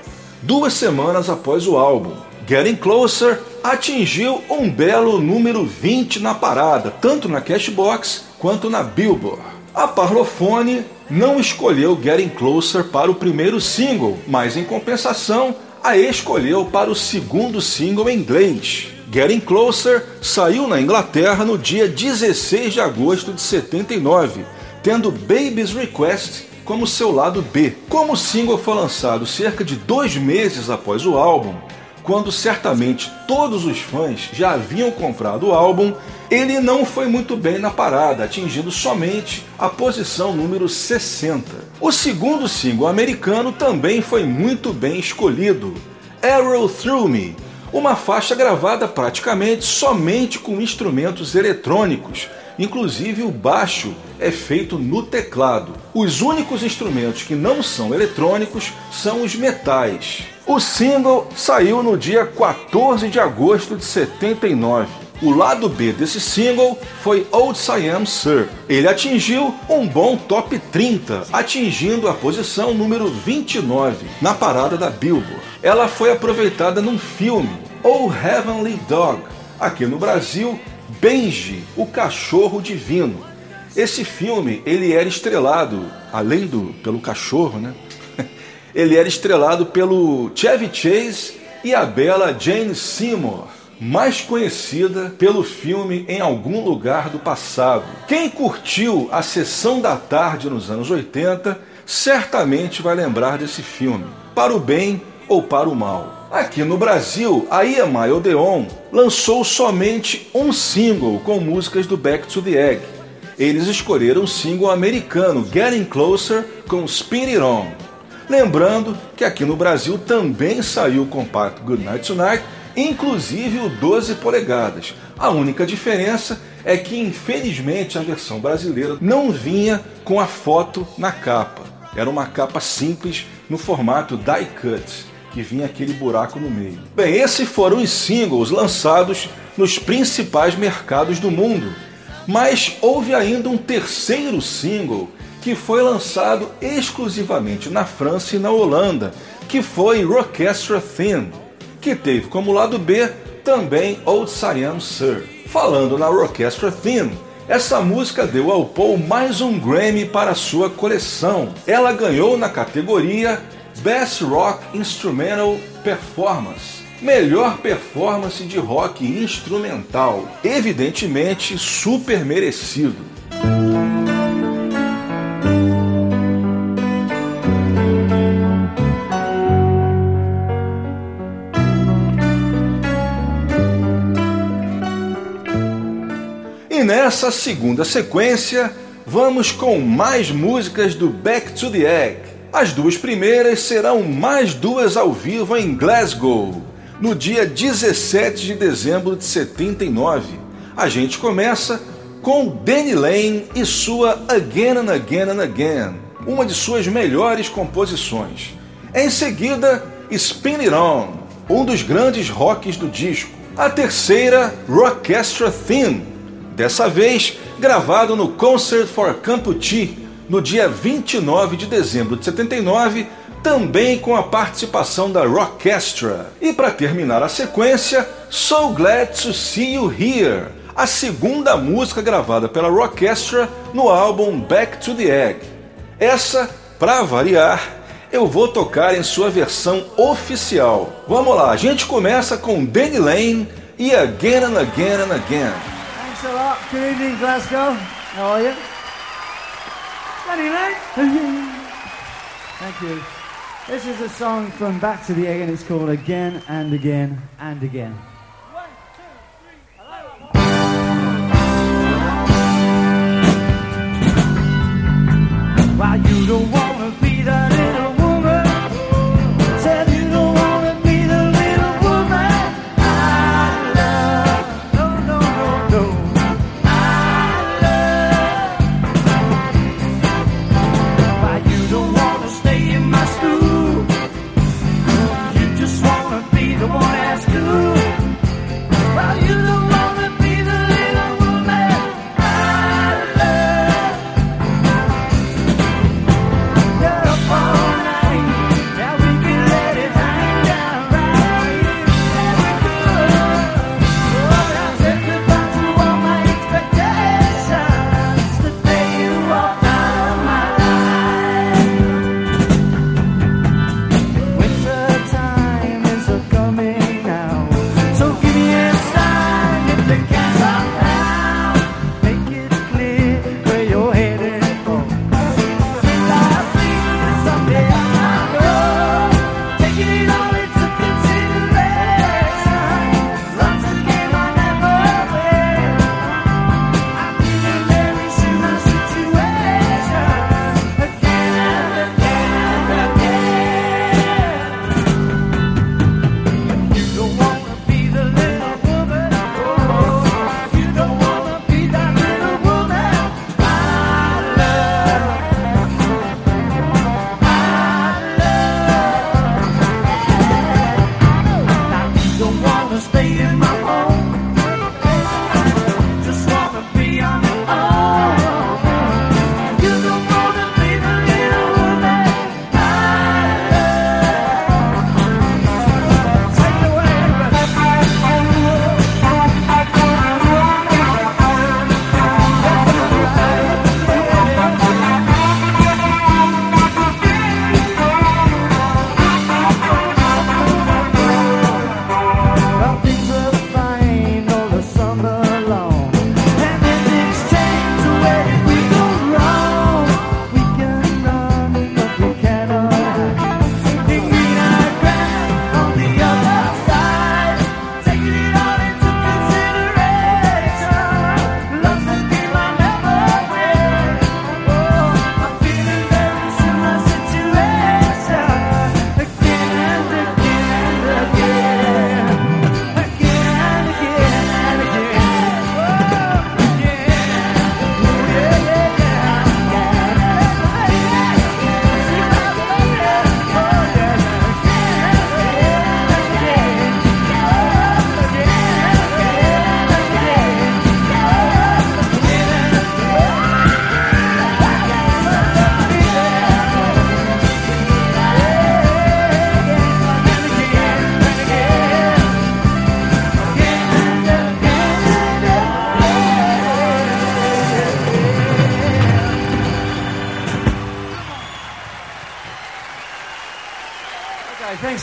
Speaker 1: duas semanas após o álbum. Getting Closer atingiu um belo número 20 na parada, tanto na Cashbox quanto na Billboard. A Parlophone não escolheu Getting Closer para o primeiro single, mas em compensação a escolheu para o segundo single em inglês. Getting Closer saiu na Inglaterra no dia 16 de agosto de 79, tendo Baby's Request como seu lado B. Como o single foi lançado cerca de dois meses após o álbum, quando certamente todos os fãs já haviam comprado o álbum, ele não foi muito bem na parada, atingindo somente a posição número 60. O segundo single americano também foi muito bem escolhido, Arrow Through Me, uma faixa gravada praticamente somente com instrumentos eletrônicos, inclusive o baixo é feito no teclado. Os únicos instrumentos que não são eletrônicos são os metais. O single saiu no dia 14 de agosto de 79. O lado B desse single foi Old Siam Sir. Ele atingiu um bom top 30, atingindo a posição número 29 na parada da Billboard. Ela foi aproveitada num filme, Oh Heavenly Dog, aqui no Brasil, Benji, o cachorro divino. Esse filme ele era estrelado, além do pelo cachorro, né? ele era estrelado pelo Chevy Chase e a bela Jane Seymour, mais conhecida pelo filme Em Algum Lugar do Passado. Quem curtiu a sessão da tarde nos anos 80 certamente vai lembrar desse filme, para o bem ou para o mal. Aqui no Brasil, a EMI Odeon lançou somente um single com músicas do Back to the Egg. Eles escolheram o single americano Getting Closer com Spin It On. Lembrando que aqui no Brasil também saiu o compacto Good Night Tonight, inclusive o 12 polegadas. A única diferença é que, infelizmente, a versão brasileira não vinha com a foto na capa. Era uma capa simples no formato die cut, que vinha aquele buraco no meio. Bem, esses foram os singles lançados nos principais mercados do mundo. Mas houve ainda um terceiro single que foi lançado exclusivamente na França e na Holanda, que foi Rockestra Thin, que teve como lado B também Old Siam Sir. Falando na Rockestra Thin, essa música deu ao Paul mais um Grammy para sua coleção. Ela ganhou na categoria Best Rock Instrumental Performance. Melhor performance de rock instrumental. Evidentemente super merecido. E nessa segunda sequência, vamos com mais músicas do Back to the Egg. As duas primeiras serão mais duas ao vivo em Glasgow, no dia 17 de dezembro de 79. A gente começa com Danny Lane e sua Again and Again and Again, uma de suas melhores composições. Em seguida, Spin It On, um dos grandes rocks do disco. A terceira, Rockestra Thin, dessa vez gravado no Concert for Campuchee, no dia 29 de dezembro de 79, também com a participação da Rockestra. E para terminar a sequência, So Glad to See You Here, a segunda música gravada pela Rockestra no álbum Back to the Egg. Essa, para variar, eu vou tocar em sua versão oficial. Vamos lá, a gente começa com Danny Lane e Again and Again and Again.
Speaker 6: Thanks a lot. Good evening, Glasgow. How are you? Danny Lane. Thank you. This is a song from Back to the Egg and it's called Again and Again and Again. Well, you don't wanna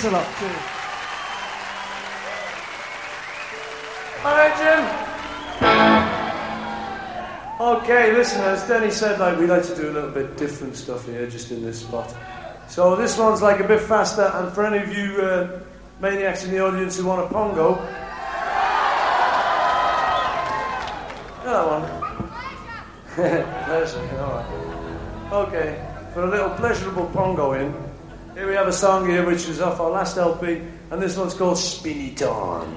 Speaker 2: a lot. Cheers. Right, Jim. Okay, listen, as Denny said, like we like to do a little bit different stuff here, just in this spot. So this one's like a bit faster, and for any of you uh, maniacs in the audience who want a pongo, that one. Pleasure, all right. Okay, for a little pleasurable pongo in, here we have a song here which is off our last LP, and this one's called Spinny Dawn.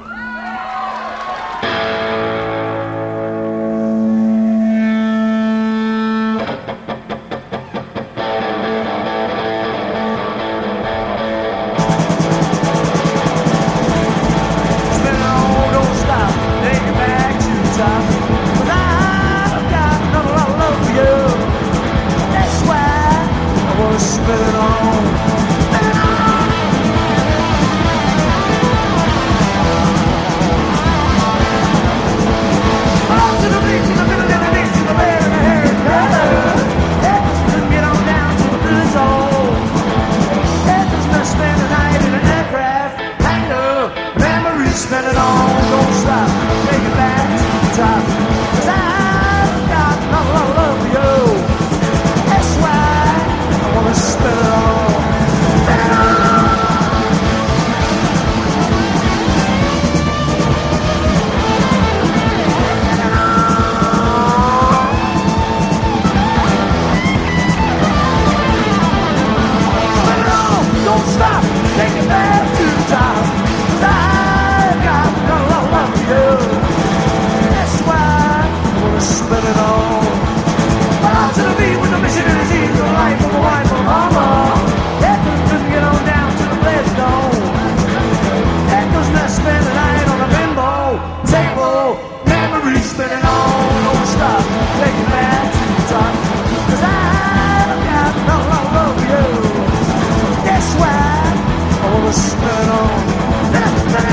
Speaker 2: It on, don't stop, take it back to the I've got for you. I wanna it. Spin it don't stop, take it back to the top. Spin it on.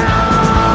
Speaker 2: Out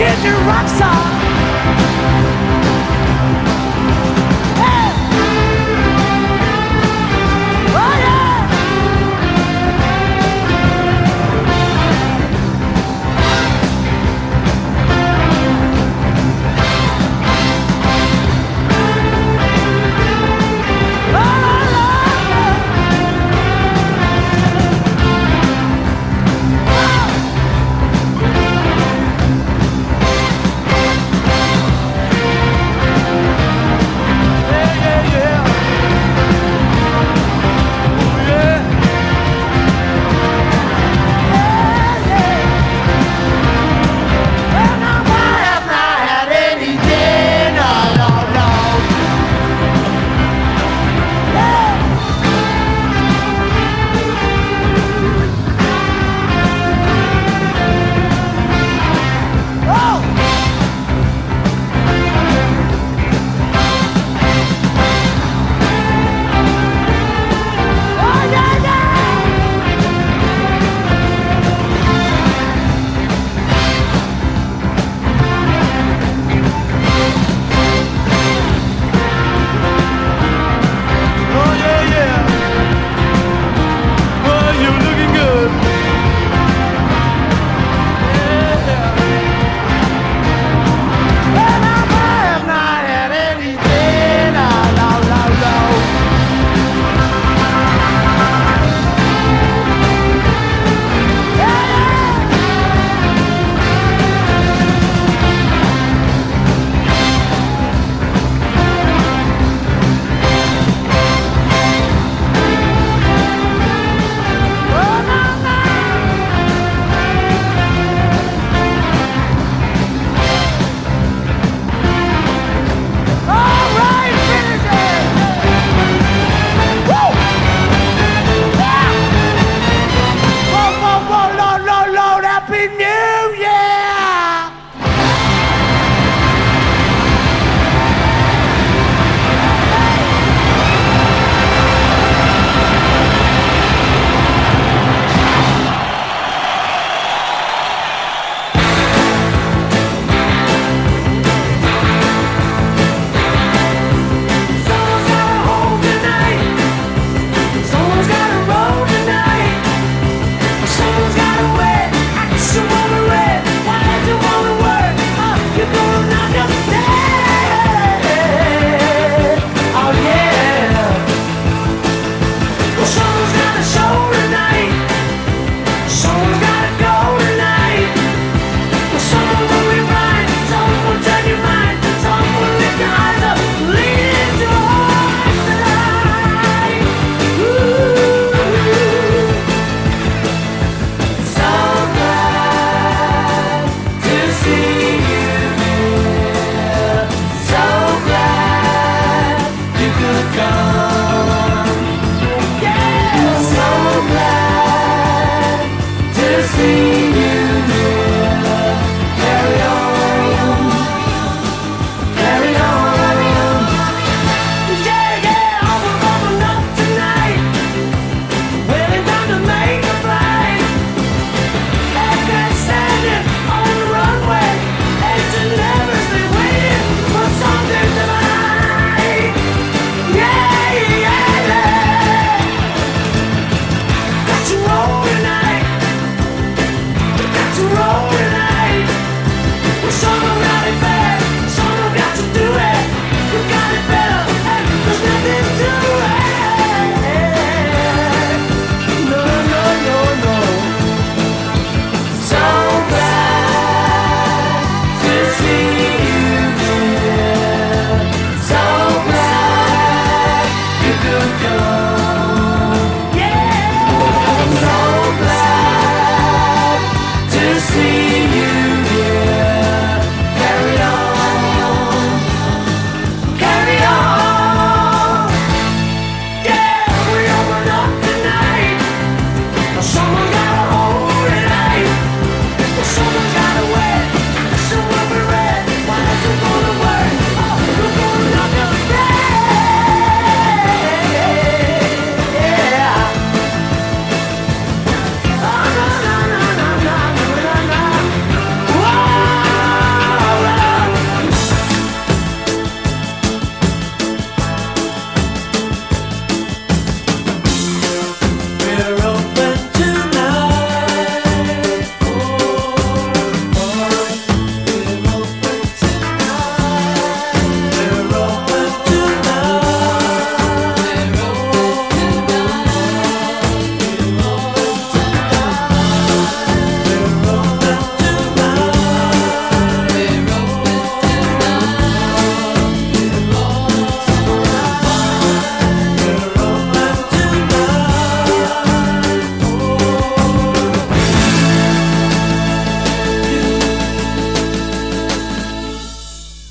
Speaker 2: Come on, get your rock star.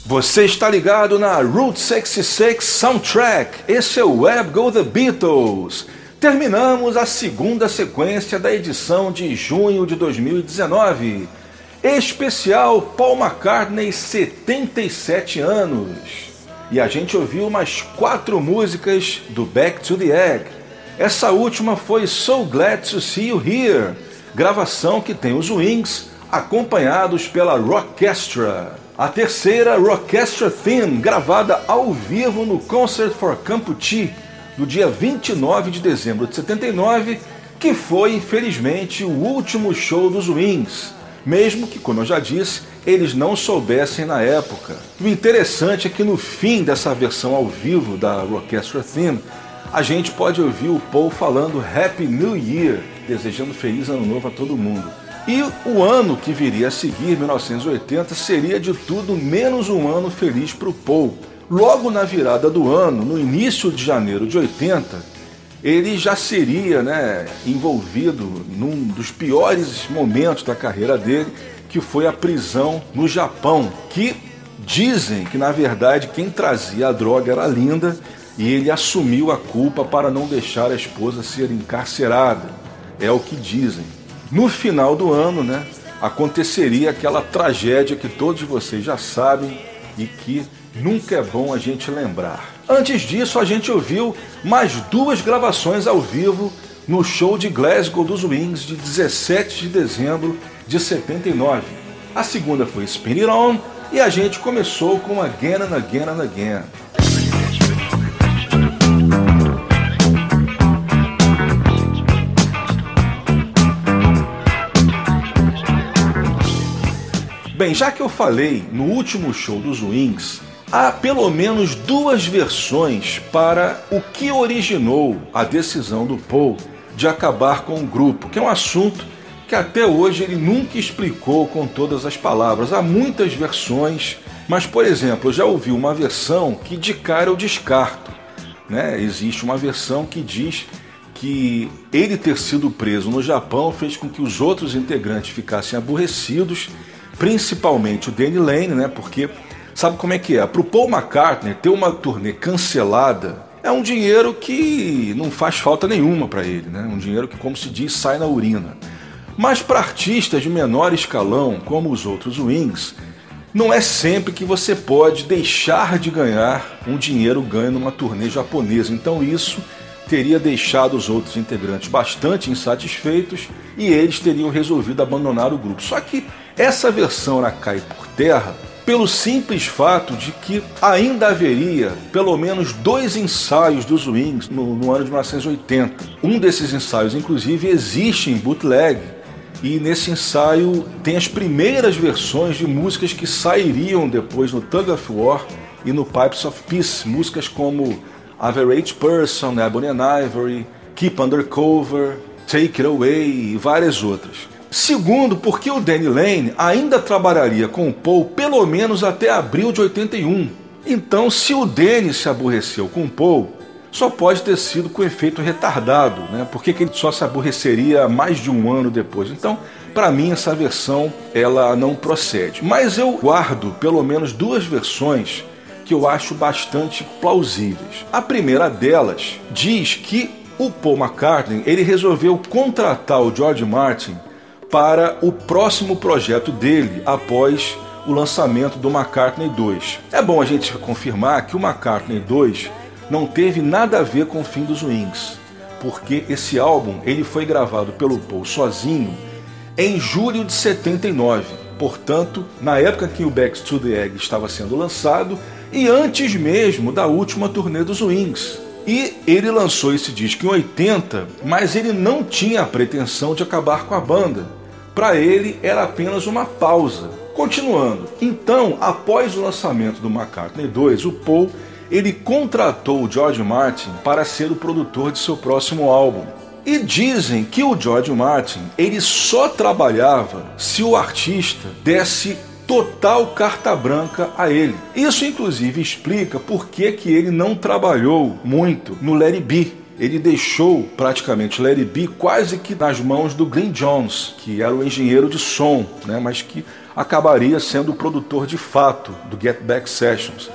Speaker 1: Você está ligado na Route 66 Soundtrack. Esse é o Web Go The Beatles. Terminamos a segunda sequência da edição de junho de 2019. Especial Paul McCartney 77 anos. E a gente ouviu mais quatro músicas do Back to the Egg. Essa última foi So Glad to See You Here, gravação que tem os Wings acompanhados pela Rockestra. A terceira, Rockestra Theme, gravada ao vivo no Concert for Campuchee, no dia 29 de dezembro de 79, que foi, infelizmente, o último show dos Wings, mesmo que, como eu já disse, eles não soubessem na época. O interessante é que no fim dessa versão ao vivo da Rockestra Theme, a gente pode ouvir o Paul falando Happy New Year, desejando feliz ano novo a todo mundo. E o ano que viria a seguir, 1980, seria de tudo menos um ano feliz para o Paul. Logo na virada do ano, no início de janeiro de 80, ele já seria né, envolvido num dos piores momentos da carreira dele, que foi a prisão no Japão, que dizem que na verdade quem trazia a droga era a Linda e ele assumiu a culpa para não deixar a esposa ser encarcerada. É o que dizem no final do ano, né, aconteceria aquela tragédia que todos vocês já sabem e que nunca é bom a gente lembrar. Antes disso, a gente ouviu mais duas gravações ao vivo no show de Glasgow dos Wings de 17 de dezembro de 79. A segunda foi Spin It On e a gente começou com Again and Again and Again. Bem, já que eu falei no último show dos Wings, há pelo menos duas versões para o que originou a decisão do Paul de acabar com o grupo, que é um assunto que até hoje ele nunca explicou com todas as palavras. Há muitas versões, mas, por exemplo, eu já ouvi uma versão que de cara eu descarto. Né? Existe uma versão que diz que ele ter sido preso no Japão fez com que os outros integrantes ficassem aborrecidos principalmente o Danny Lane, né? Porque sabe como é que é? Para o Paul McCartney ter uma turnê cancelada é um dinheiro que não faz falta nenhuma para ele, né? Um dinheiro que, como se diz, sai na urina. Mas para artistas de menor escalão, como os outros Wings, não é sempre que você pode deixar de ganhar um dinheiro ganho numa turnê japonesa. Então isso teria deixado os outros integrantes bastante insatisfeitos e eles teriam resolvido abandonar o grupo. Só que essa versão ela cai por terra pelo simples fato de que ainda haveria pelo menos dois ensaios dos Wings no, no ano de 1980. Um desses ensaios, inclusive, existe em bootleg e nesse ensaio tem as primeiras versões de músicas que sairiam depois no Tug of War e no Pipes of Peace, músicas como Average Person, Ebony and Ivory, Keep Undercover, Take It Away e várias outras. Segundo, porque o Danny Lane ainda trabalharia com o Paul pelo menos até abril de 81. Então, se o Danny se aborreceu com o Paul, só pode ter sido com efeito retardado, né? Porque que ele só se aborreceria mais de um ano depois. Então, para mim essa versão ela não procede. Mas eu guardo pelo menos duas versões que eu acho bastante plausíveis. A primeira delas diz que o Paul McCartney ele resolveu contratar o George Martin para o próximo projeto dele após o lançamento do McCartney 2. É bom a gente confirmar que o McCartney 2 não teve nada a ver com o fim dos Wings, porque esse álbum ele foi gravado pelo Paul sozinho em julho de 79, portanto, na época que o Back to the Egg estava sendo lançado e antes mesmo da última turnê dos Wings. E ele lançou esse disco em 80, mas ele não tinha a pretensão de acabar com a banda. Para ele era apenas uma pausa. Continuando, então, após o lançamento do McCartney 2, o Paul ele contratou o George Martin para ser o produtor de seu próximo álbum. E dizem que o George Martin ele só trabalhava se o artista desse total carta branca a ele. Isso inclusive explica por que, que ele não trabalhou muito no Larry B. Ele deixou praticamente Larry B quase que nas mãos do Glenn Jones, que era o engenheiro de som, né, mas que acabaria sendo o produtor de fato do Get Back Sessions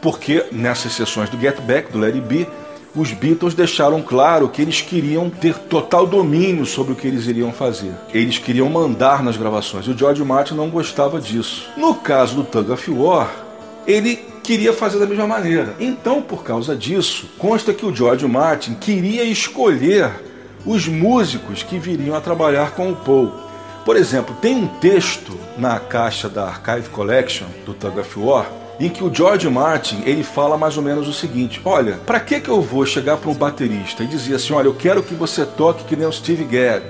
Speaker 1: porque nessas sessões do Get Back, do Larry B, os Beatles deixaram claro que eles queriam ter total domínio sobre o que eles iriam fazer. Eles queriam mandar nas gravações. E o George Martin não gostava disso. No caso do Tug of War, ele queria fazer da mesma maneira. Então, por causa disso, consta que o George Martin queria escolher os músicos que viriam a trabalhar com o Paul. Por exemplo, tem um texto na caixa da Archive Collection do Tug of War em que o George Martin ele fala mais ou menos o seguinte: olha, para que que eu vou chegar para um baterista e dizer assim, olha, eu quero que você toque que nem o Steve Gadd,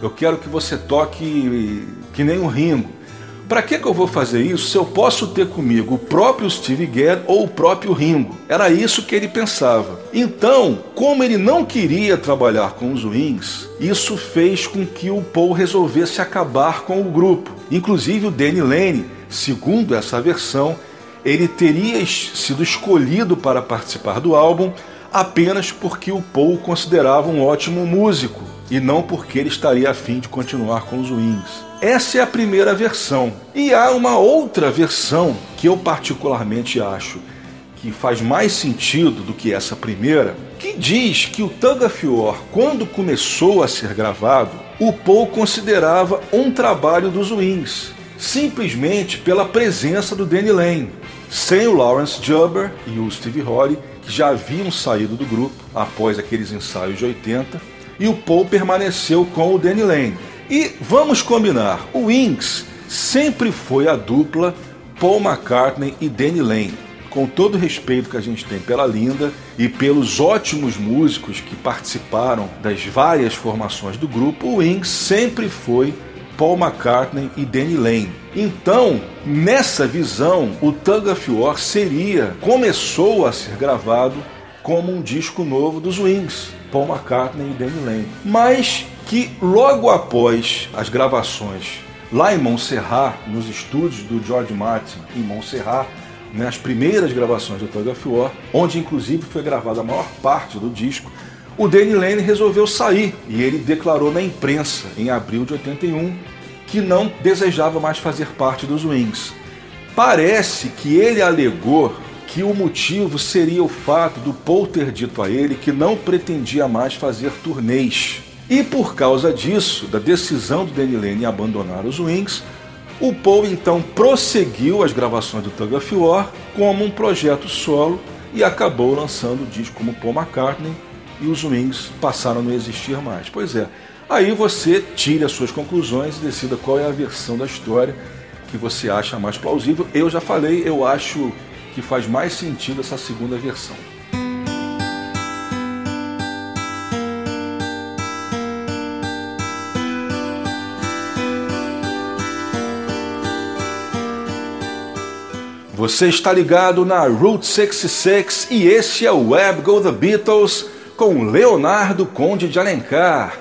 Speaker 1: eu quero que você toque que nem o Ringo. Para que que eu vou fazer isso se eu posso ter comigo o próprio Steve Gadd ou o próprio Ringo? Era isso que ele pensava. Então, como ele não queria trabalhar com os Wings, isso fez com que o Paul resolvesse acabar com o grupo. Inclusive o Danny Lane, segundo essa versão, ele teria sido escolhido para participar do álbum apenas porque o Paul considerava um ótimo músico e não porque ele estaria afim de continuar com os Wings. Essa é a primeira versão. E há uma outra versão que eu particularmente acho que faz mais sentido do que essa primeira, que diz que o War, quando começou a ser gravado, o Paul considerava um trabalho dos Wings, simplesmente pela presença do Danny Lane sem o Lawrence Jubber e o Steve Holly, que já haviam saído do grupo após aqueles ensaios de 80, e o Paul permaneceu com o Danny Lane. E vamos combinar, o Wings sempre foi a dupla Paul McCartney e Danny Lane. Com todo o respeito que a gente tem pela Linda e pelos ótimos músicos que participaram das várias formações do grupo, o Wings sempre foi Paul McCartney e Danny Lane. Então, nessa visão, o Tug of War seria, começou a ser gravado como um disco novo dos Wings, Paul McCartney e Danny Lane. Mas que logo após as gravações lá em Montserrat, nos estúdios do George Martin em Montserrat, né, as primeiras gravações do Tug of War, onde inclusive foi gravada a maior parte do disco, o Danny Lane resolveu sair e ele declarou na imprensa, em abril de 81, que não desejava mais fazer parte dos Wings. Parece que ele alegou que o motivo seria o fato do Paul ter dito a ele que não pretendia mais fazer turnês. E por causa disso, da decisão do Danny Lane em abandonar os Wings, o Paul então prosseguiu as gravações do Tug of War como um projeto solo e acabou lançando o disco como Paul McCartney e os Wings passaram a não existir mais. Pois é, aí você tire as suas conclusões e decida qual é a versão da história que você acha mais plausível. Eu já falei, eu acho que faz mais sentido essa segunda versão. Você está ligado na Route 66 e esse é o Web Go The Beatles com Leonardo Conde de Alencar,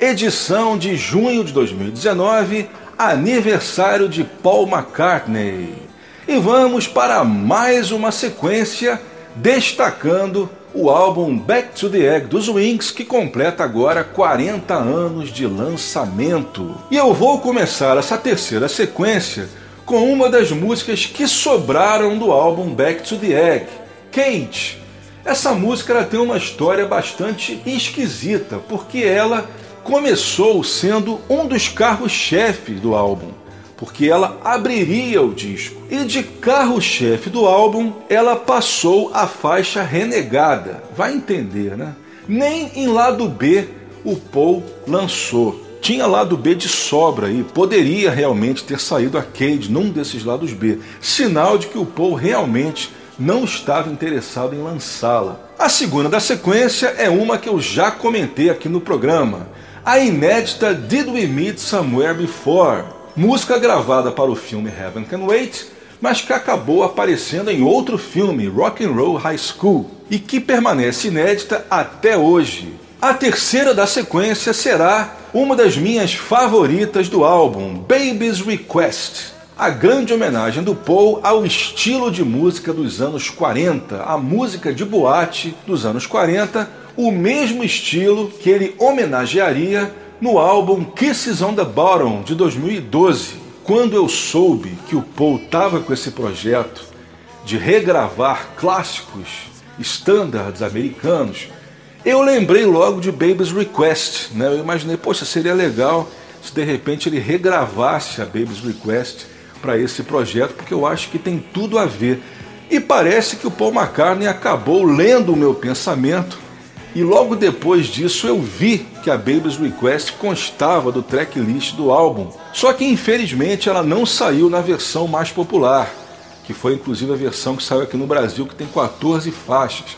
Speaker 1: edição de junho de 2019, aniversário de Paul McCartney. E vamos para mais uma sequência destacando o álbum Back to the Egg dos Wings, que completa agora 40 anos de lançamento. E eu vou começar essa terceira sequência com uma das músicas que sobraram do álbum Back to the Egg, Cage. Essa música ela tem uma história bastante esquisita, porque ela começou sendo um dos carros-chefe do álbum porque ela abriria o disco. E de carro-chefe do álbum, ela passou a faixa Renegada. Vai entender, né? Nem em lado B o Paul lançou. Tinha lado B de sobra aí, poderia realmente ter saído a Cade num desses lados B, sinal de que o Paul realmente não estava interessado em lançá-la. A segunda da sequência é uma que eu já comentei aqui no programa, a inédita Did We Meet Somewhere Before? Música gravada para o filme Heaven Can Wait, mas que acabou aparecendo em outro filme, Rock and Roll High School, e que permanece inédita até hoje. A terceira da sequência será uma das minhas favoritas do álbum, Baby's Request, a grande homenagem do Paul ao estilo de música dos anos 40, a música de boate dos anos 40, o mesmo estilo que ele homenagearia no álbum Kisses on the Bottom de 2012, quando eu soube que o Paul estava com esse projeto de regravar clássicos, standards americanos, eu lembrei logo de Baby's Request. Né? Eu imaginei, poxa, seria legal se de repente ele regravasse a Baby's Request para esse projeto, porque eu acho que tem tudo a ver. E parece que o Paul McCartney acabou lendo o meu pensamento e logo depois disso eu vi que a Baby's Request constava do tracklist do álbum. Só que infelizmente ela não saiu na versão mais popular, que foi inclusive a versão que saiu aqui no Brasil, que tem 14 faixas.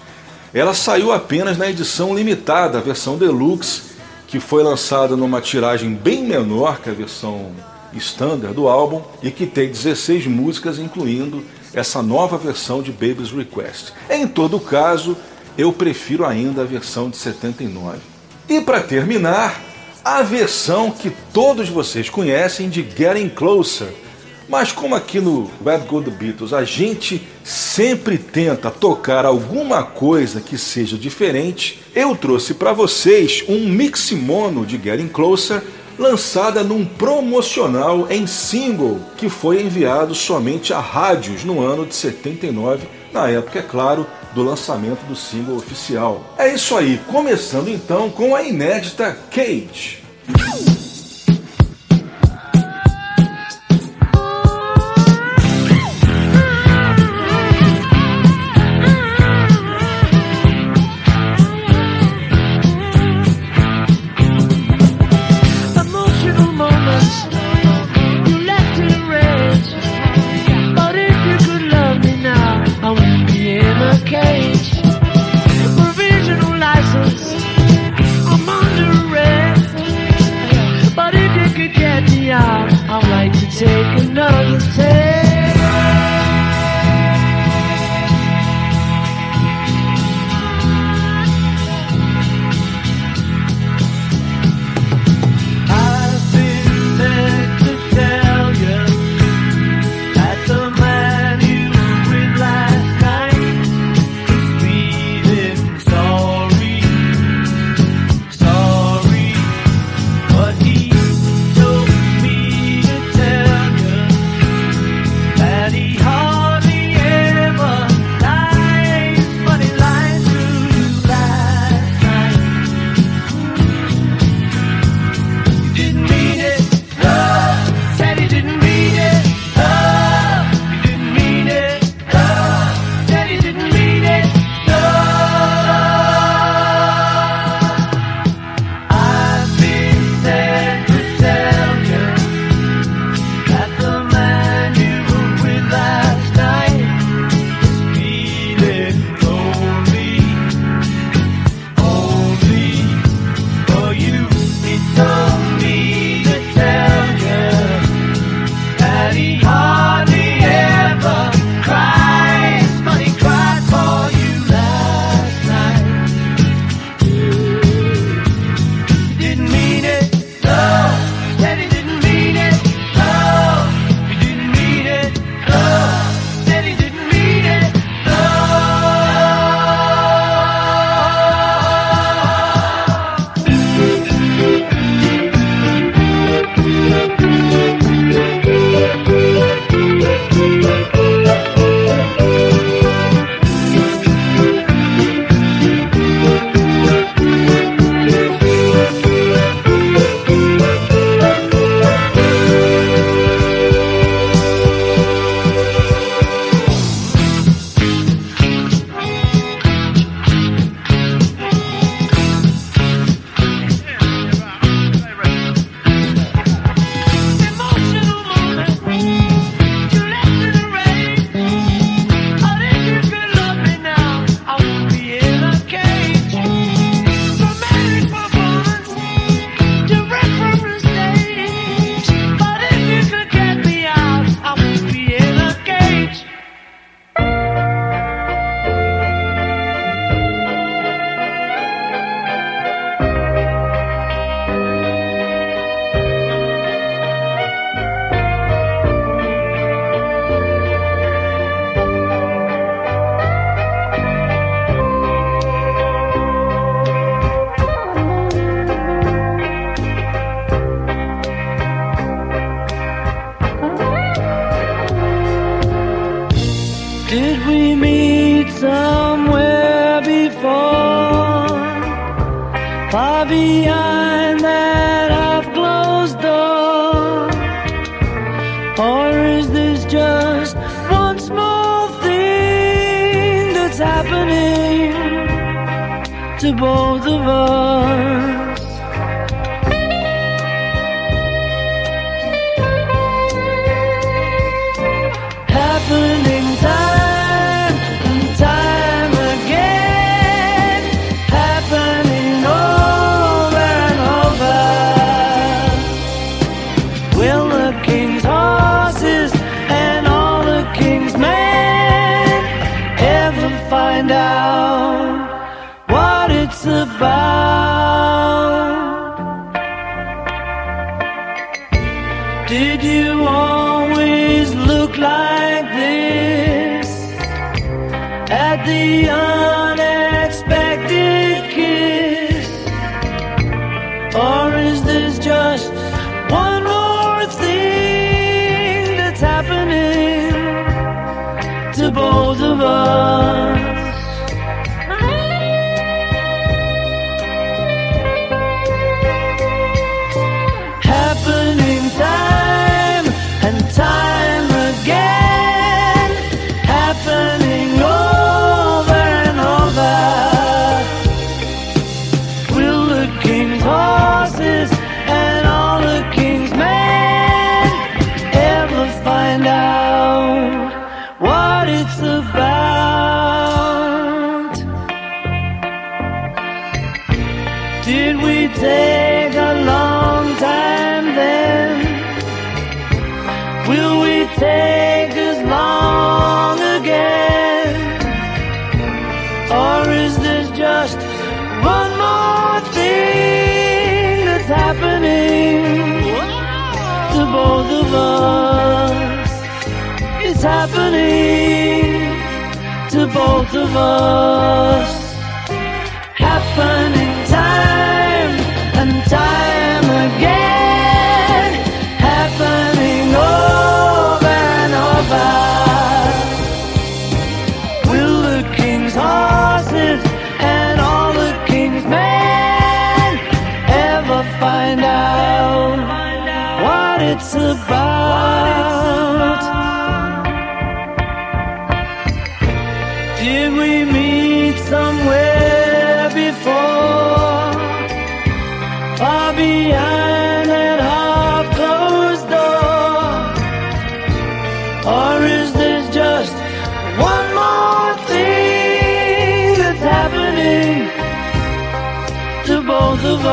Speaker 1: Ela saiu apenas na edição limitada, a versão deluxe, que foi lançada numa tiragem bem menor que a versão standard do álbum e que tem 16 músicas, incluindo essa nova versão de Baby's Request. Em todo caso, eu prefiro ainda a versão de 79. E para terminar, a versão que todos vocês conhecem de Getting Closer. Mas como aqui no Red Gold Beatles a gente sempre tenta tocar alguma coisa que seja diferente, eu trouxe para vocês um mix mono de Getting Closer lançada num promocional em single que foi enviado somente a rádios no ano de 79, na época, é claro, do lançamento do single oficial. É isso aí, começando então com a inédita Cage.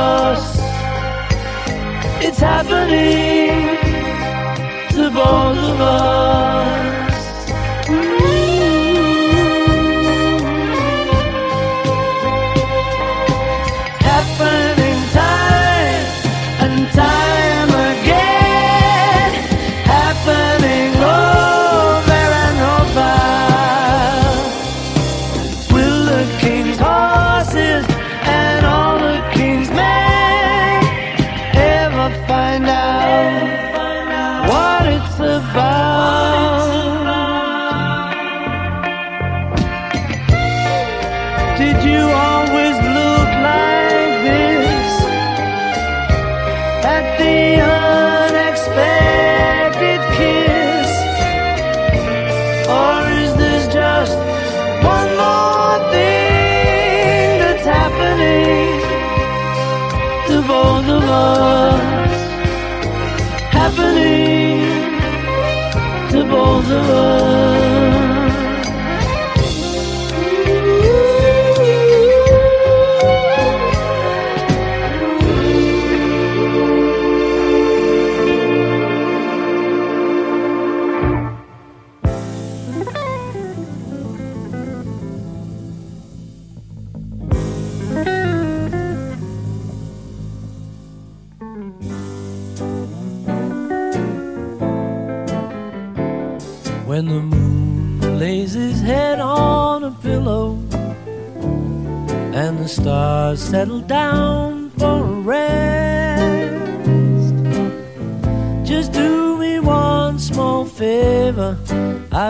Speaker 2: Us? It's happening to both of us.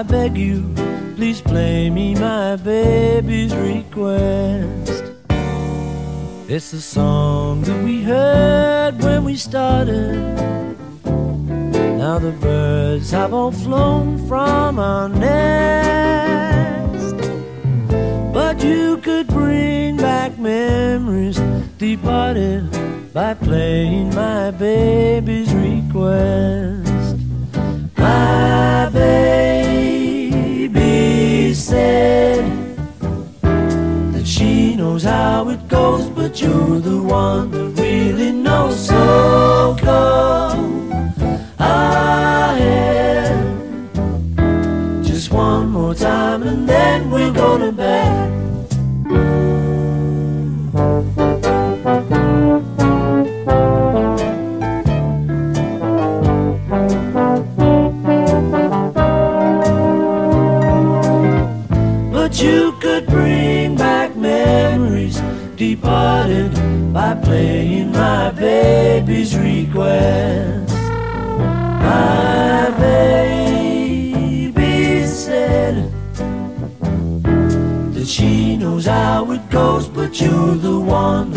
Speaker 2: I beg you, please play me my baby's request. It's the song that we heard when we started. Now the birds have all flown from our nest. But you could bring back memories departed by playing my baby's request. Said that she knows how it goes, but you're the one playing my baby's request. My baby said that she knows how it goes, but you're the one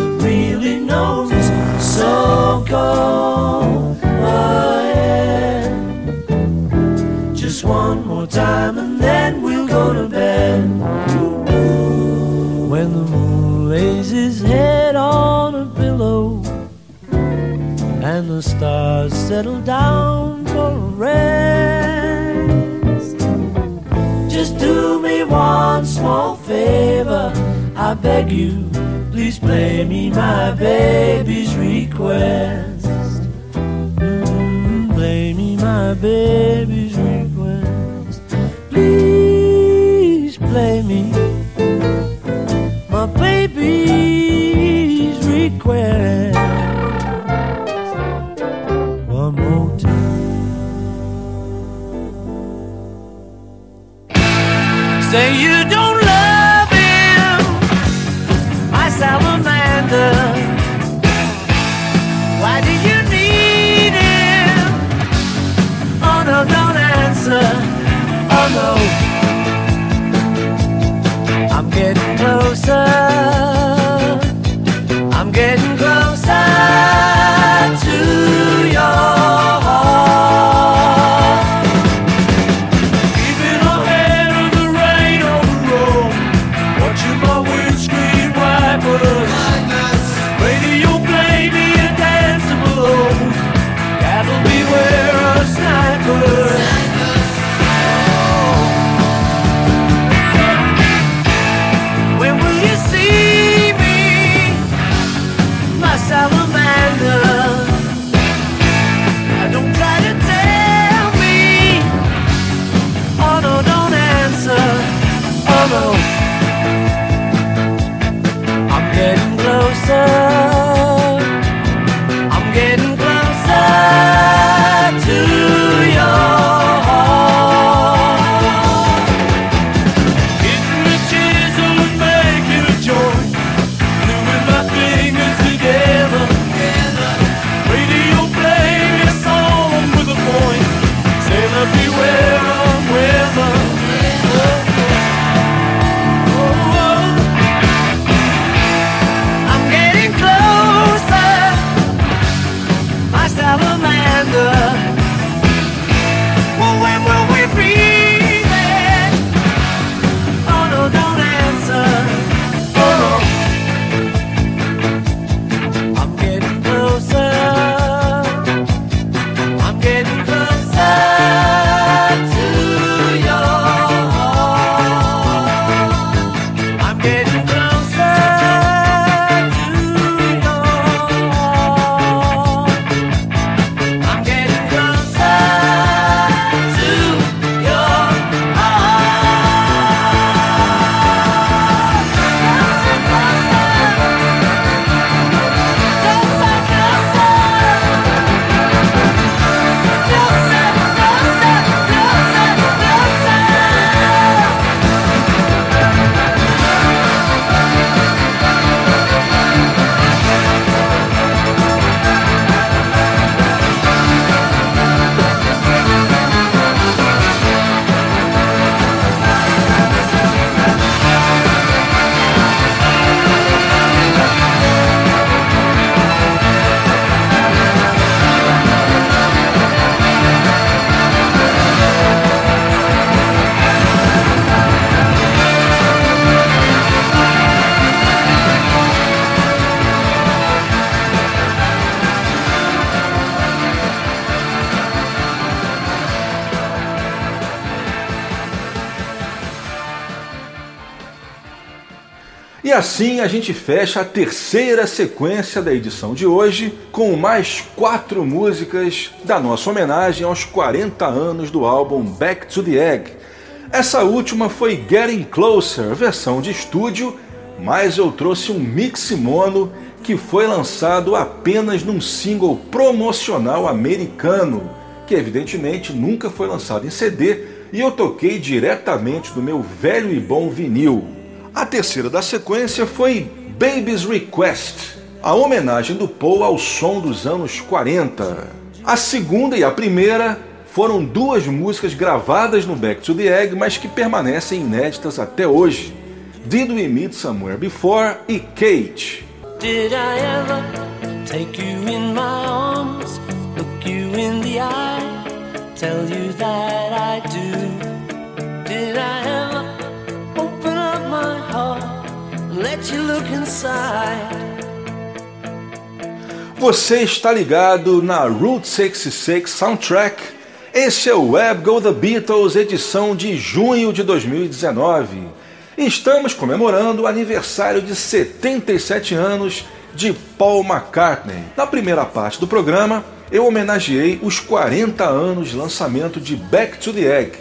Speaker 2: stars settle down for a rest. Just do me one small favor, I beg you, please play me my baby's request. Mm, play me my baby's
Speaker 1: assim a gente fecha a terceira sequência da edição de hoje com mais quatro músicas da nossa homenagem aos 40 anos do álbum Back to the Egg. Essa última foi Getting Closer, versão de estúdio, mas eu trouxe um mix mono que foi lançado apenas num single promocional americano, que evidentemente nunca foi lançado em CD e eu toquei diretamente do meu velho e bom vinil. Terceira da sequência foi Baby's Request, a homenagem do Paul ao som dos anos 40. A segunda e a primeira foram duas músicas gravadas no Back to the Egg, mas que permanecem inéditas até hoje. Did We Meet Somewhere Before e Kate. Você está ligado na Route 66 Soundtrack. Esse é o Web Go The Beatles, edição de junho de 2019. Estamos comemorando o aniversário de 77 anos de Paul McCartney. Na primeira parte do programa, eu homenageei os 40 anos de lançamento de Back to the Egg,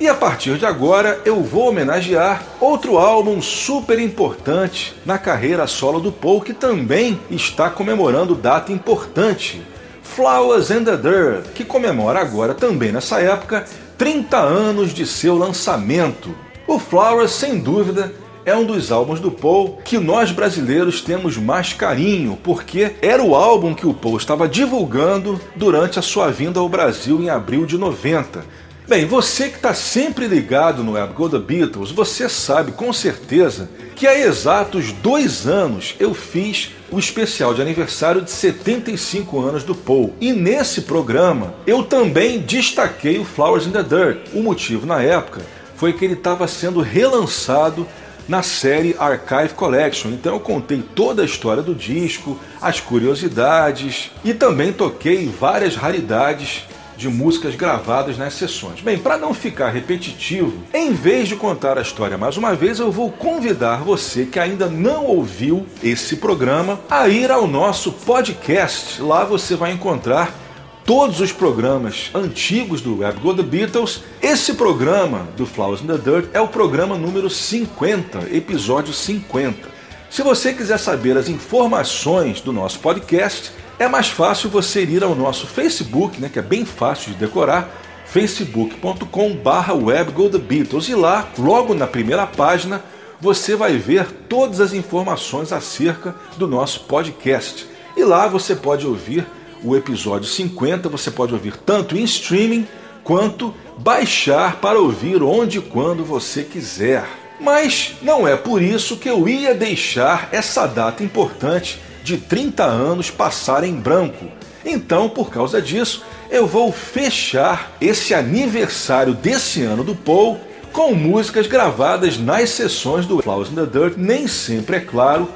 Speaker 1: e a partir de agora eu vou homenagear outro álbum super importante na carreira solo do Paul que também está comemorando data importante. Flowers and the Dirt, que comemora agora também nessa época 30 anos de seu lançamento. O Flowers, sem dúvida, é um dos álbuns do Paul que nós brasileiros temos mais carinho, porque era o álbum que o Paul estava divulgando durante a sua vinda ao Brasil em abril de 90 Bem, você que está sempre ligado no Web The Beatles, você sabe com certeza que há exatos dois anos eu fiz o especial de aniversário de 75 anos do Paul. E nesse programa eu também destaquei o Flowers in the Dirt. O motivo na época foi que ele estava sendo relançado na série Archive Collection. Então eu contei toda a história do disco, as curiosidades e também toquei várias raridades de músicas gravadas nas sessões. Bem, para não ficar repetitivo, em vez de contar a história mais uma vez, eu vou convidar você que ainda não ouviu esse programa a ir ao nosso podcast. Lá você vai encontrar todos os programas antigos do Web Go The Beatles. Esse programa do Flowers in the Dirt é o programa número 50, episódio 50. Se você quiser saber as informações do nosso podcast, é mais fácil você ir ao nosso Facebook, né, que é bem fácil de decorar, facebook.com/barra webgothebeatles e lá, logo na primeira página, você vai ver todas as informações acerca do nosso podcast. E lá você pode ouvir o episódio 50, você pode ouvir tanto em streaming quanto baixar para ouvir onde e quando você quiser. Mas não é por isso que eu ia deixar essa data importante de 30 anos passar em branco. Então, por causa disso, eu vou fechar esse aniversário desse ano do Paul com músicas gravadas nas sessões do Flowers in the Dirt, nem sempre, é claro,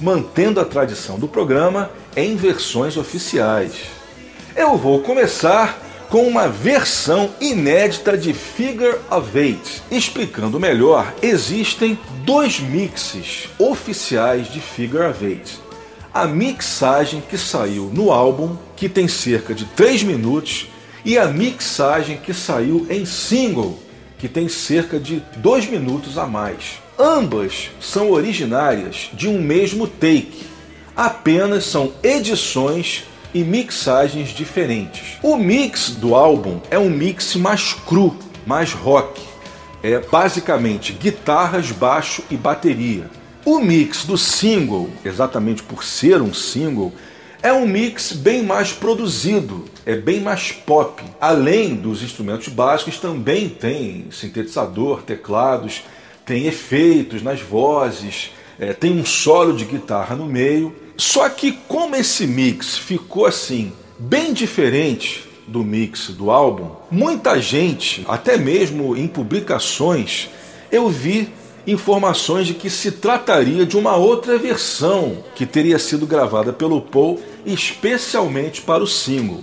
Speaker 1: mantendo a tradição do programa em versões oficiais. Eu vou começar com uma versão inédita de Figure of Eight. Explicando melhor, existem dois mixes oficiais de Figure of Eight a mixagem que saiu no álbum, que tem cerca de 3 minutos, e a mixagem que saiu em single, que tem cerca de 2 minutos a mais. Ambas são originárias de um mesmo take, apenas são edições e mixagens diferentes. O mix do álbum é um mix mais cru, mais rock. É basicamente guitarras, baixo e bateria. O mix do single, exatamente por ser um single, é um mix bem mais produzido, é bem mais pop. Além dos instrumentos básicos, também tem sintetizador, teclados, tem efeitos nas vozes, é, tem um solo de guitarra no meio. Só que como esse mix ficou assim, bem diferente do mix do álbum, muita gente, até mesmo em publicações, eu vi informações de que se trataria de uma outra versão que teria sido gravada pelo Paul especialmente para o single.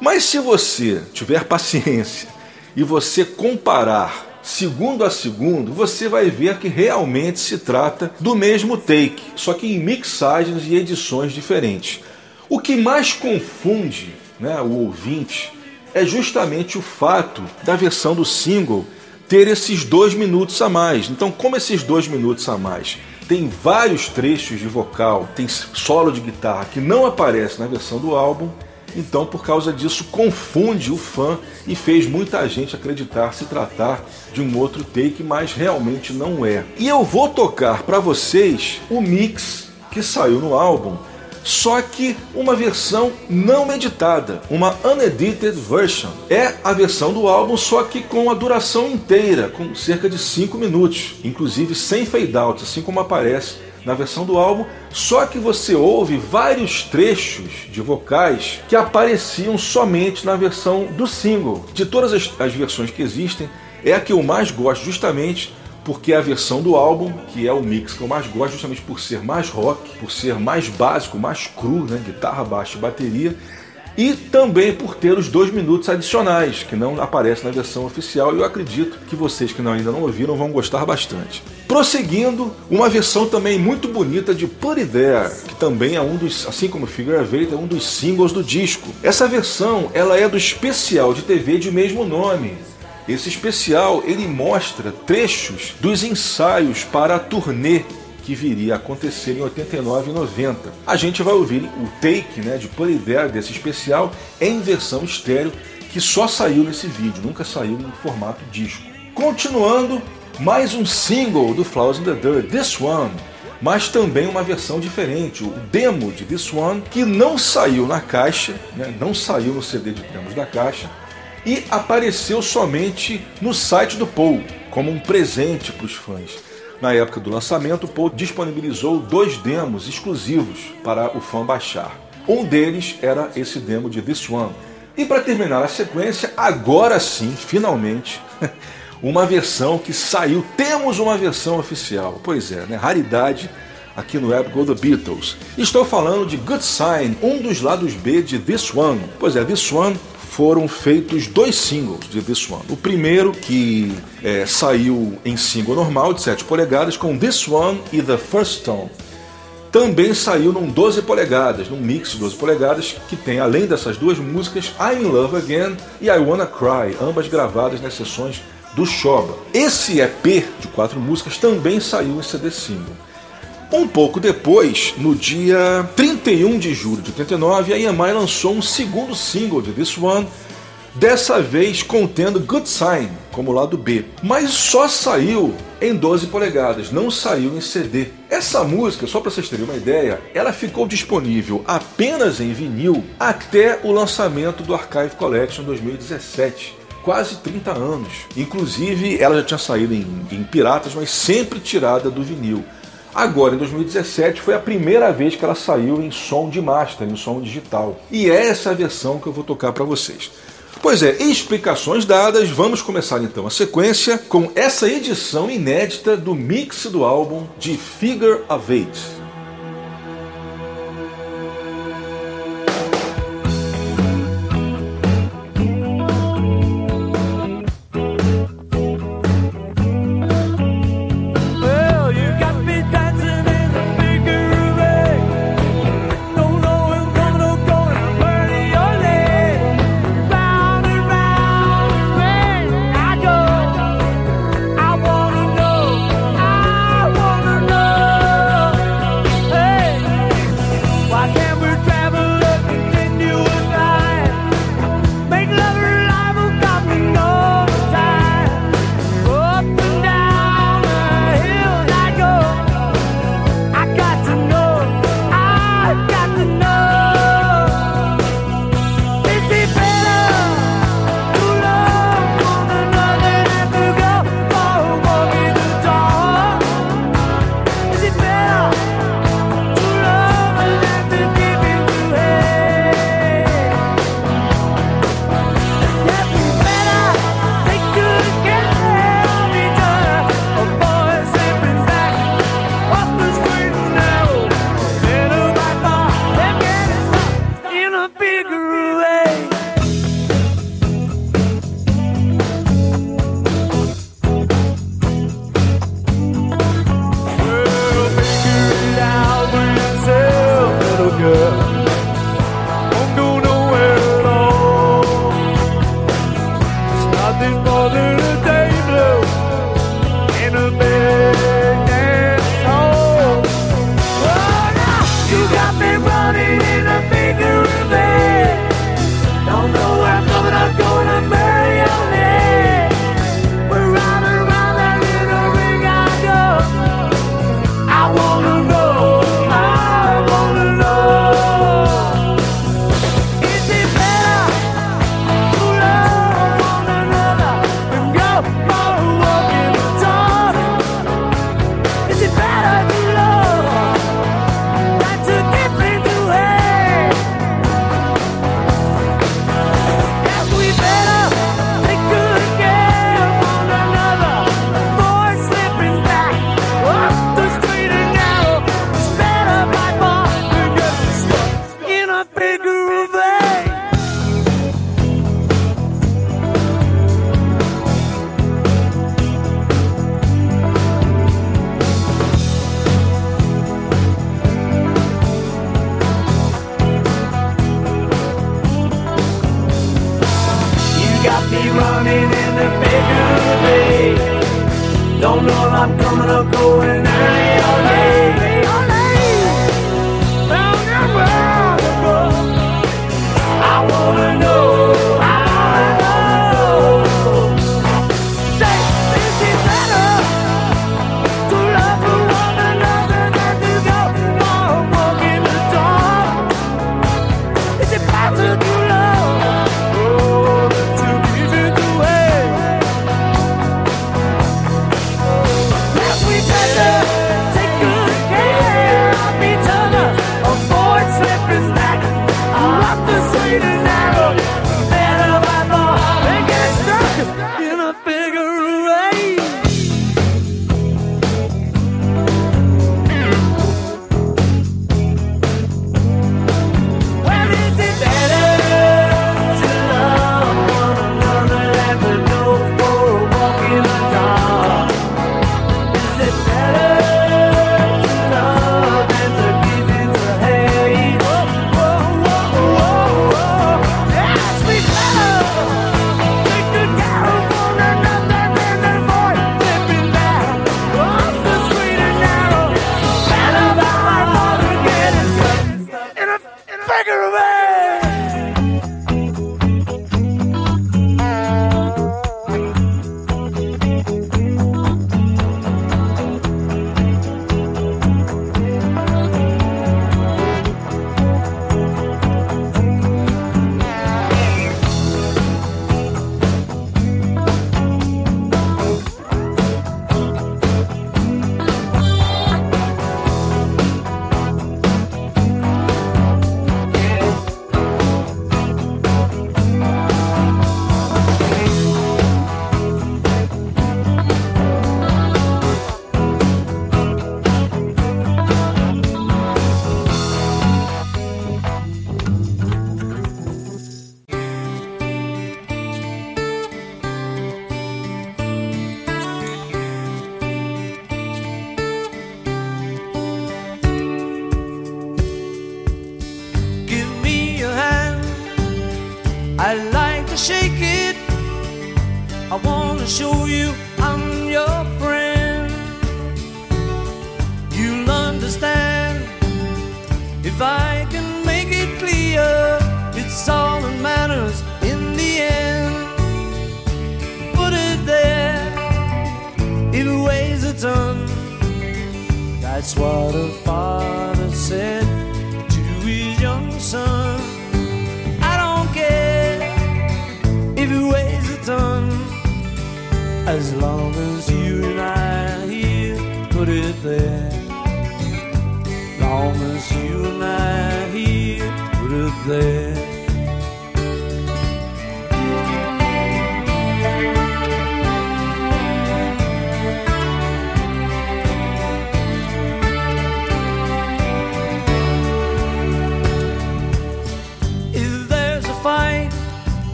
Speaker 1: Mas se você tiver paciência e você comparar segundo a segundo, você vai ver que realmente se trata do mesmo take, só que em mixagens e edições diferentes. O que mais confunde né, o ouvinte é justamente o fato da versão do single ter esses dois minutos a mais. Então, como esses dois minutos a mais tem vários trechos de vocal, tem solo de guitarra que não aparece na versão do álbum, então por causa disso confunde o fã e fez muita gente acreditar se tratar de um outro take, mas realmente não é. E eu vou tocar para vocês o mix que saiu no álbum só que uma versão não editada, uma unedited version. É a versão do álbum, só que com a duração inteira, com cerca de 5 minutos, inclusive sem fade out, assim como aparece na versão do álbum, só que você ouve vários trechos de vocais que apareciam somente na versão do single. De todas as, as versões que existem, é a que eu mais gosto, justamente porque a versão do álbum, que é o mix que eu mais gosto, justamente por ser mais rock, por ser mais básico, mais cru, né? guitarra, baixo e bateria, e também por ter os dois minutos adicionais, que não aparecem na versão oficial, e eu acredito que vocês que ainda não ouviram vão gostar bastante. Prosseguindo, uma versão também muito bonita de Put It There, que também é um dos, assim como Figure Eight, é um dos singles do disco. Essa versão, ela é do especial de TV de mesmo nome, esse especial ele mostra trechos dos ensaios para a turnê que viria a acontecer em 89 e 90. A gente vai ouvir o take né, de Poliver desse especial em versão estéreo que só saiu nesse vídeo, nunca saiu em formato disco. Continuando, mais um single do Flowers in the Dirt, This One, mas também uma versão diferente, o demo de This One, que não saiu na caixa, né, não saiu no CD de demos da caixa, e apareceu somente no site do Paul, como um presente para os fãs. Na época do lançamento, o Paul disponibilizou dois demos exclusivos para o fã baixar. Um deles era esse demo de This One. E para terminar a sequência, agora sim, finalmente, uma versão que saiu. Temos uma versão oficial. Pois é, né? Raridade aqui no Web Go The Beatles. Estou falando de Good Sign, um dos lados B de This One. Pois é, This One foram feitos dois singles de This One. O primeiro, que é, saiu em single normal de 7 polegadas, com This One e The First Tone. Também saiu num 12 polegadas, num mix de 12 polegadas, que tem, além dessas duas músicas, I'm in Love Again e I Wanna Cry, ambas gravadas nas sessões do Shoba. Esse EP de quatro músicas também saiu em CD single. Um pouco depois, no dia 31 de julho de 89, a EMI lançou um segundo single de This One, dessa vez contendo Good Sign como lado B, mas só saiu em 12 polegadas, não saiu em CD. Essa música, só para vocês terem uma ideia, ela ficou disponível apenas em vinil até o lançamento do Archive Collection 2017 quase 30 anos. Inclusive, ela já tinha saído em, em, piratas, mas sempre tirada do vinil. Agora, em 2017, foi a primeira vez que ela saiu em som de master, em som digital. E é essa versão que eu vou tocar para vocês. Pois é, explicações dadas, vamos começar então a sequência com essa edição inédita do mix do álbum de Figure of Eight.
Speaker 2: nothing
Speaker 1: more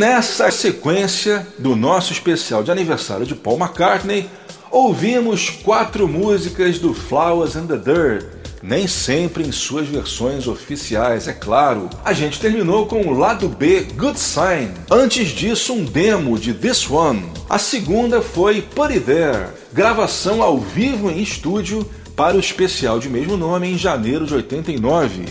Speaker 1: nessa sequência do nosso especial de aniversário de Paul McCartney, ouvimos quatro músicas do Flowers and the Dirt, nem sempre em suas versões oficiais, é claro. A gente terminou com o lado B Good Sign. Antes disso, um demo de This One. A segunda foi Put It There, gravação ao vivo em estúdio para o especial de mesmo nome em janeiro de 89.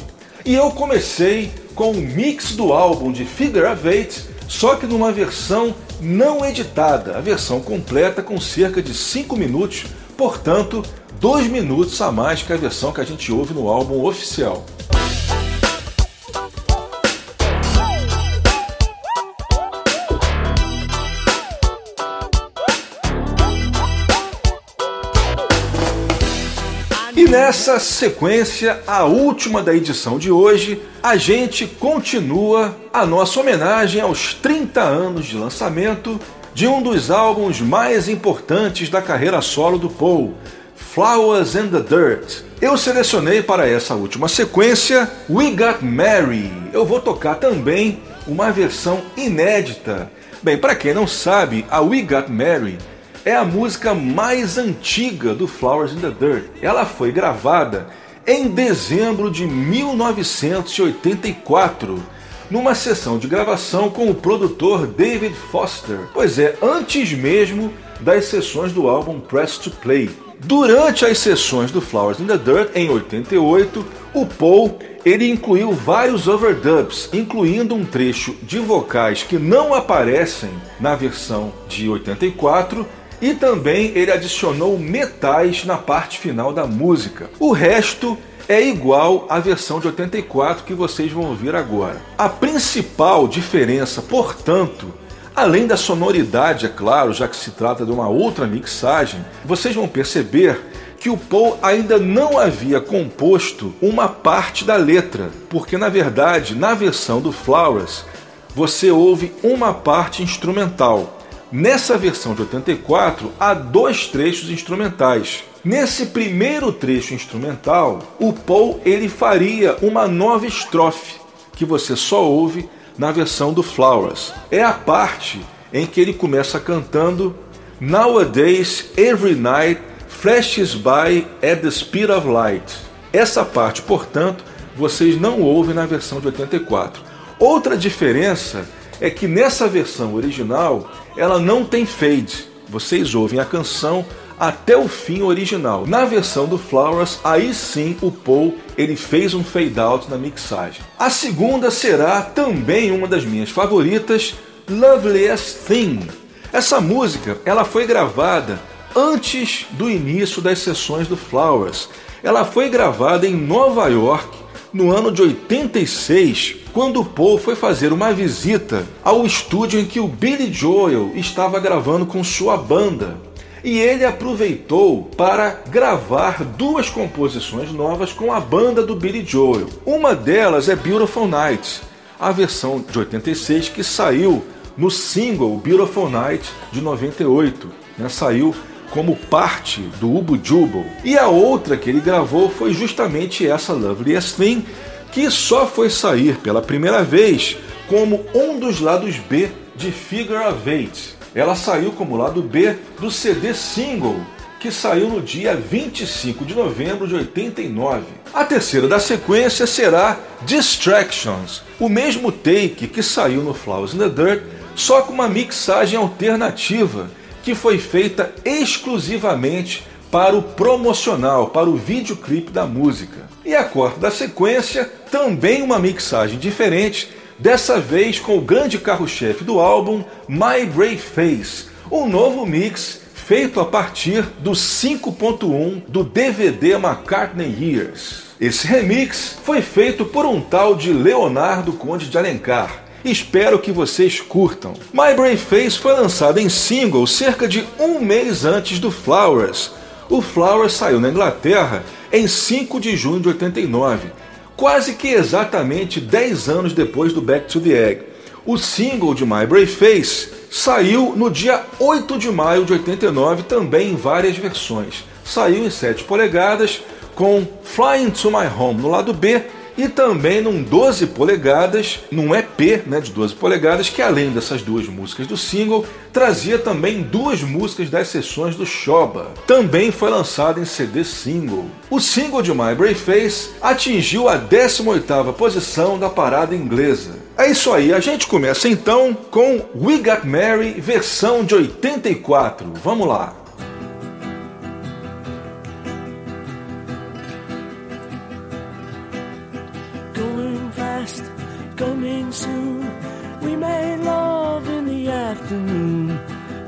Speaker 1: E eu comecei com o mix do álbum de Figure of Eight, só que numa versão não editada, a versão completa com cerca de 5 minutos, portanto, 2 minutos a mais que a versão que a gente ouve no álbum oficial. E nessa sequência, a última da edição de hoje, a gente continua a nossa homenagem aos 30 anos de lançamento de um dos álbuns mais importantes da carreira solo do Paul, Flowers and the Dirt. Eu selecionei para essa última sequência We Got Mary. Eu vou tocar também uma versão inédita. Bem, para quem não sabe, a We Got Mary é a música mais antiga do Flowers in the Dirt. Ela foi gravada em dezembro de 1984, numa sessão de gravação com o produtor David Foster. Pois é, antes mesmo das sessões do álbum Press to Play. Durante as sessões do Flowers in the Dirt em 88, o Paul ele incluiu vários overdubs, incluindo um trecho de vocais que não aparecem na versão de 84 e também ele adicionou metais na parte final da música. O resto é igual à versão de 84 que vocês vão ouvir agora. A principal diferença, portanto, além da sonoridade, é claro, já que se trata de uma outra mixagem, vocês vão perceber que o Paul ainda não havia composto uma parte da letra, porque na verdade, na versão do Flowers, você ouve uma parte instrumental. Nessa versão de 84, há dois trechos instrumentais. Nesse primeiro trecho instrumental, o Paul ele faria uma nova estrofe que você só ouve na versão do Flowers. É a parte em que ele começa cantando Nowadays every night flashes by at the speed of light. Essa parte, portanto, vocês não ouvem na versão de 84. Outra diferença é que nessa versão original ela não tem fade. Vocês ouvem a canção até o fim original. Na versão do Flowers, aí sim o Paul ele fez um fade out na mixagem. A segunda será também uma das minhas favoritas, Loveliest Thing. Essa música ela foi gravada antes do início das sessões do Flowers. Ela foi gravada em Nova York no ano de 86, quando Paul foi fazer uma visita ao estúdio em que o Billy Joel estava gravando com sua banda. E ele aproveitou para gravar duas composições novas com a banda do Billy Joel. Uma delas é Beautiful Night, a versão de 86 que saiu no single Beautiful Night de 98. Né? Saiu como parte do Ubu Jubal. E a outra que ele gravou foi justamente essa Loveliest Thing, que só foi sair pela primeira vez como um dos lados B de Figure of Eight. Ela saiu como lado B do CD single, que saiu no dia 25 de novembro de 89. A terceira da sequência será Distractions, o mesmo take que saiu no Flowers in the Dirt, só com uma mixagem alternativa que foi feita exclusivamente para o promocional, para o videoclipe da música. E a quarta da sequência, também uma mixagem diferente, dessa vez com o grande carro-chefe do álbum, My Brave Face, um novo mix feito a partir do 5.1 do DVD McCartney Years. Esse remix foi feito por um tal de Leonardo Conde de Alencar, Espero que vocês curtam. My Brave Face foi lançado em single cerca de um mês antes do Flowers. O Flowers saiu na Inglaterra em 5 de junho de 89, quase que exatamente 10 anos depois do Back to the Egg. O single de My Brave Face saiu no dia 8 de maio de 89, também em várias versões. Saiu em 7 polegadas, com Flying to My Home no lado B e também num 12 polegadas, num EP né, de 12 polegadas, que além dessas duas músicas do single, trazia também duas músicas das sessões do Shoba. Também foi lançado em CD single. O single de My Brave Face atingiu a 18ª posição da parada inglesa. É isso aí, a gente começa então com We Got Mary versão de 84. Vamos lá.
Speaker 2: Made love in the afternoon.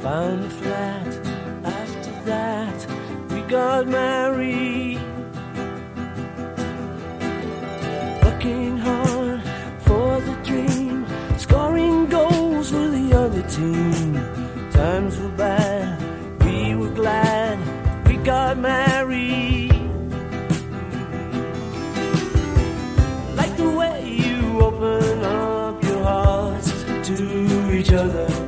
Speaker 2: Found a flat. After that, we got married. Working hard for the dream. Scoring goals with the other team. Times were bad, to each other.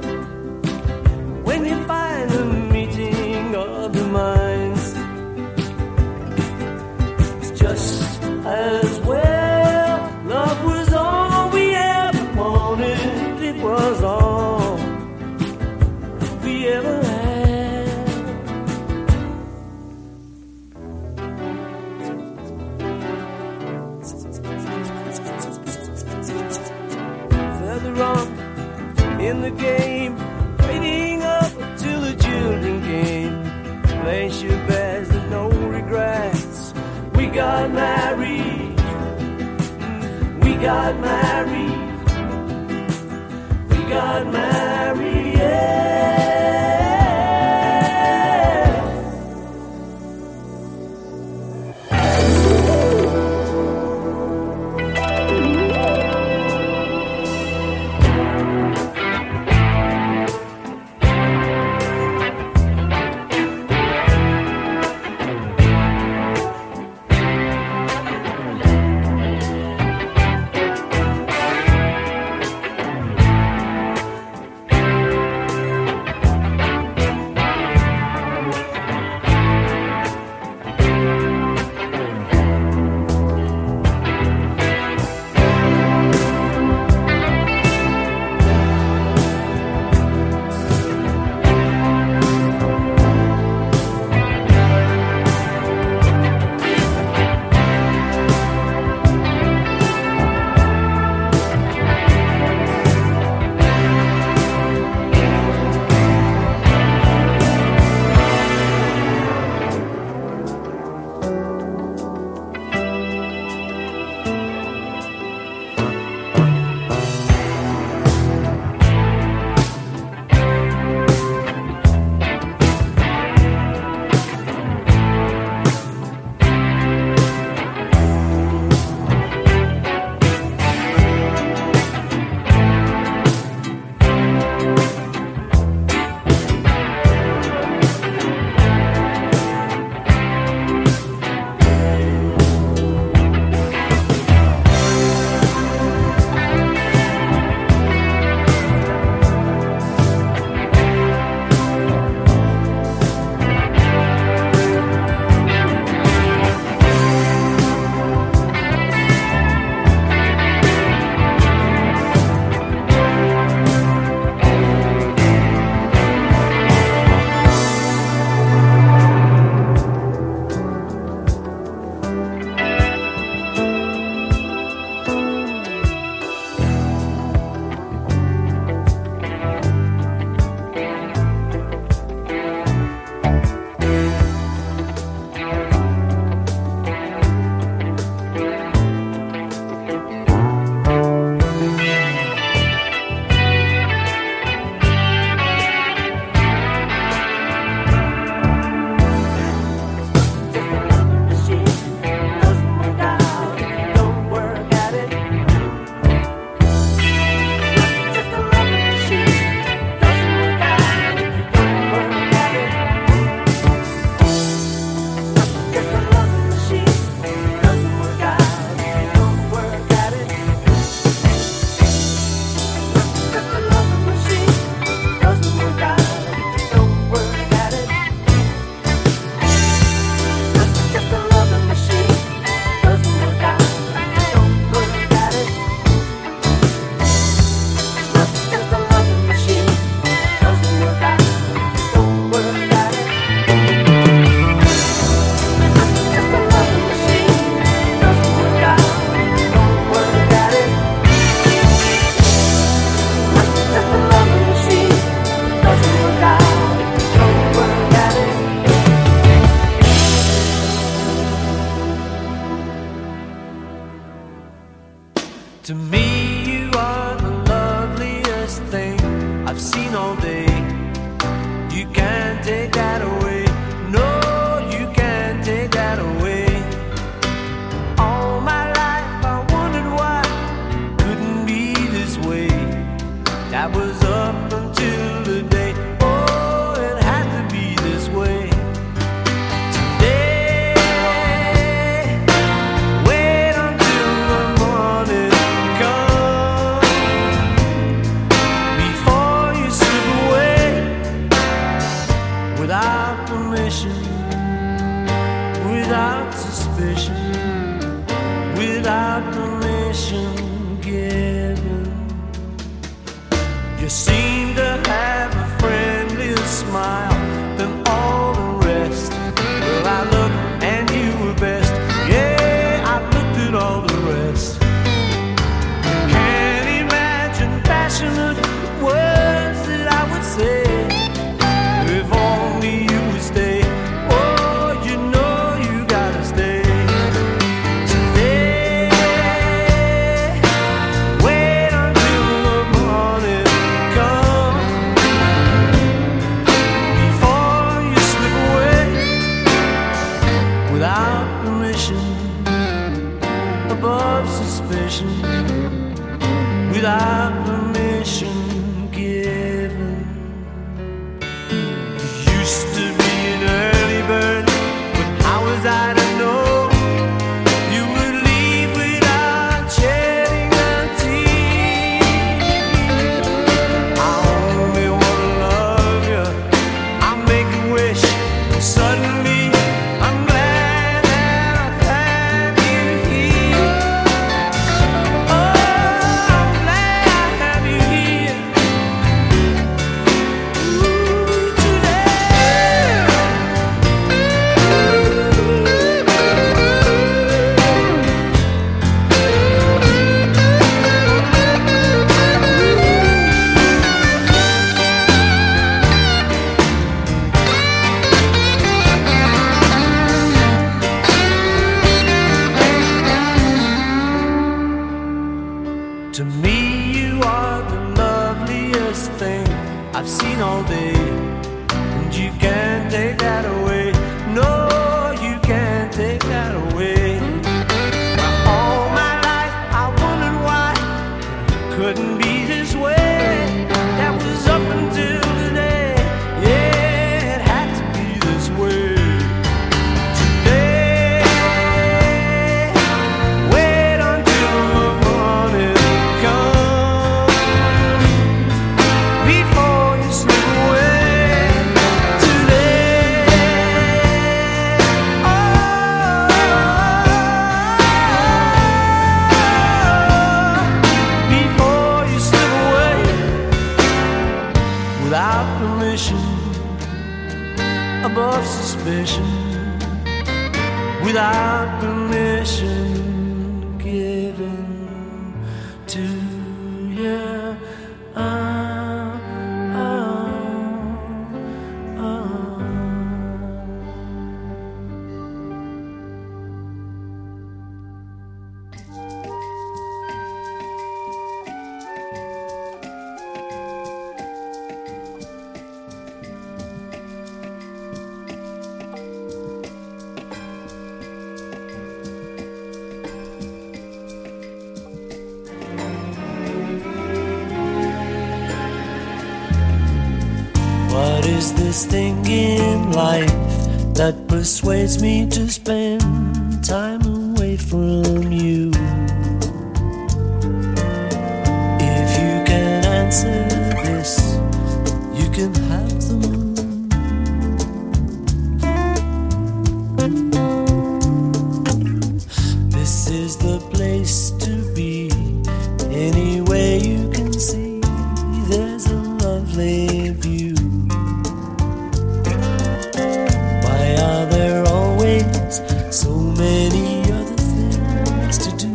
Speaker 2: so many other things to do.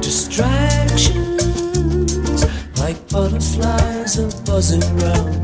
Speaker 2: Distractions like butterflies are buzzing round.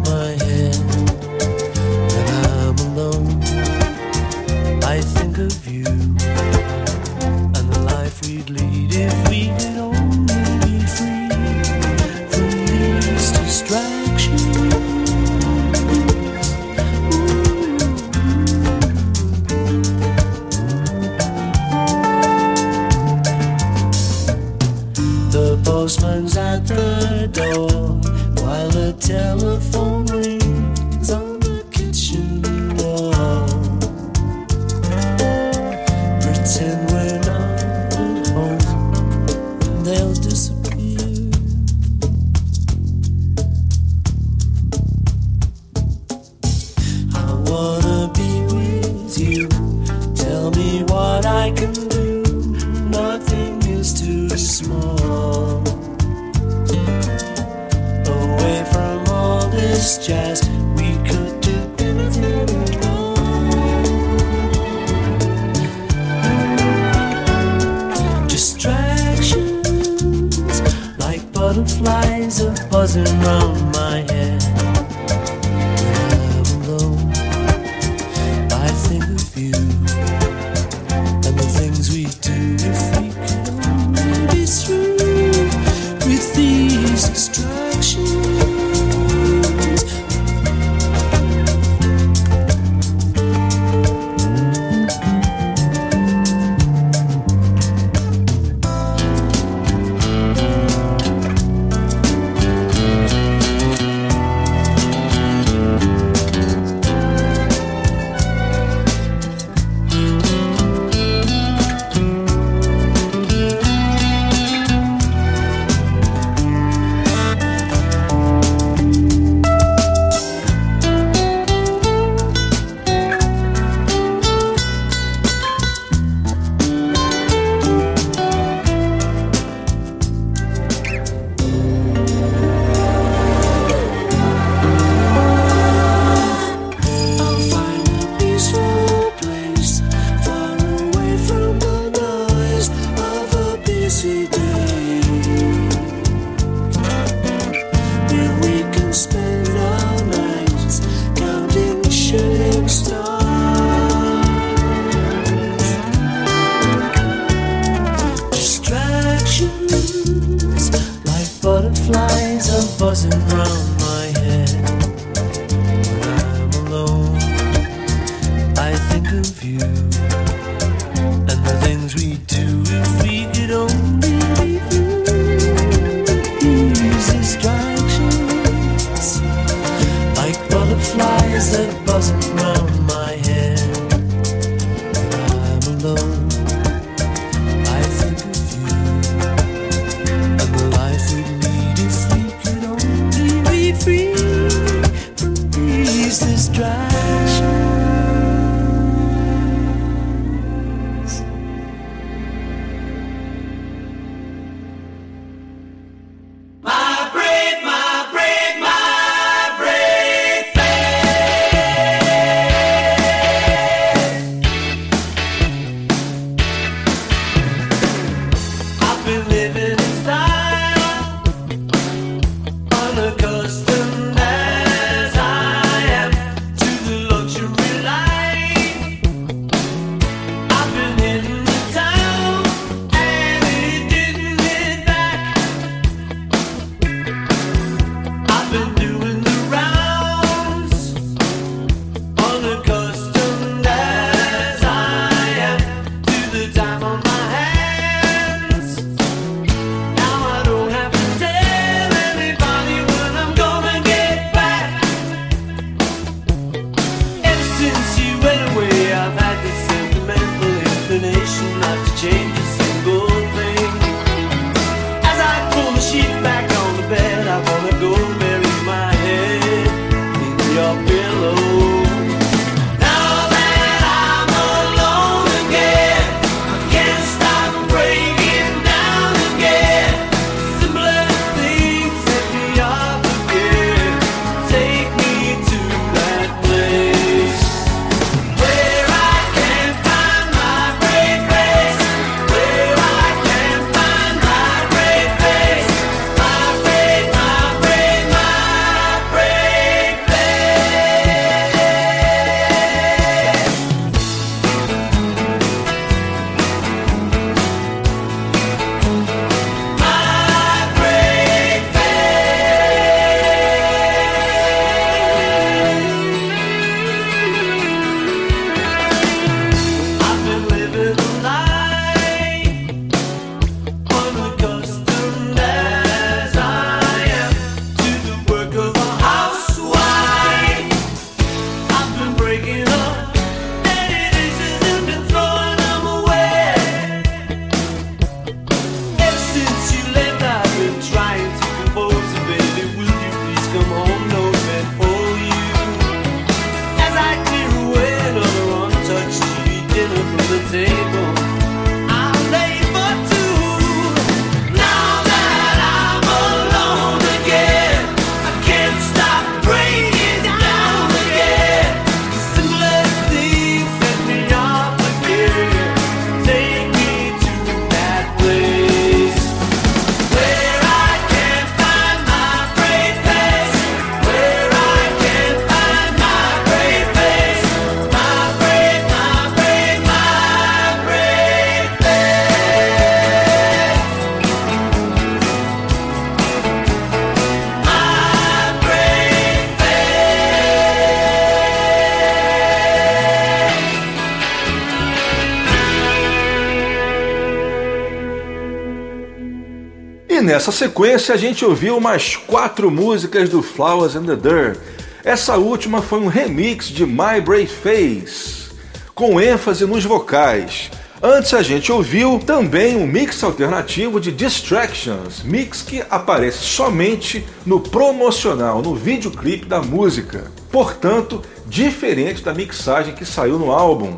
Speaker 1: Nessa sequência a gente ouviu mais quatro músicas do Flowers and the Dirt. Essa última foi um remix de My Brave Face, com ênfase nos vocais. Antes a gente ouviu também um mix alternativo de Distractions, mix que aparece somente no promocional, no videoclipe da música. Portanto, diferente da mixagem que saiu no álbum.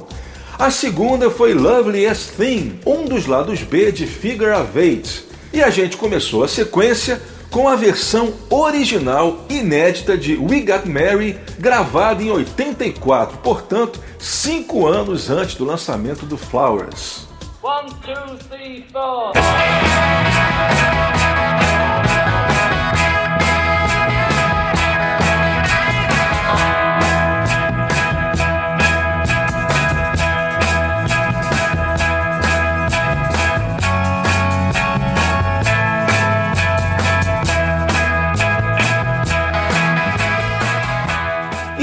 Speaker 1: A segunda foi Loveliest Thing, um dos lados B de Figure of Eight. E a gente começou a sequência com a versão original inédita de We Got Married, gravada em 84, portanto, cinco anos antes do lançamento do Flowers.
Speaker 7: One, two, three,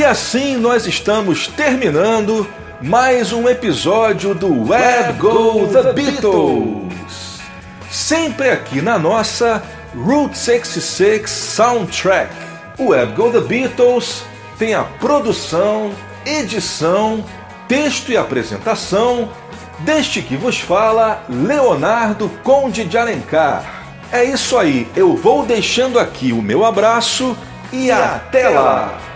Speaker 1: assim nós estamos terminando mais um episódio do Web Go The Beatles. Sempre aqui na nossa Route 66 Soundtrack. O Web Go The Beatles tem a produção, edição, texto e apresentação deste que vos fala Leonardo Conde de Alencar. É isso aí, eu vou deixando aqui o meu abraço e até lá!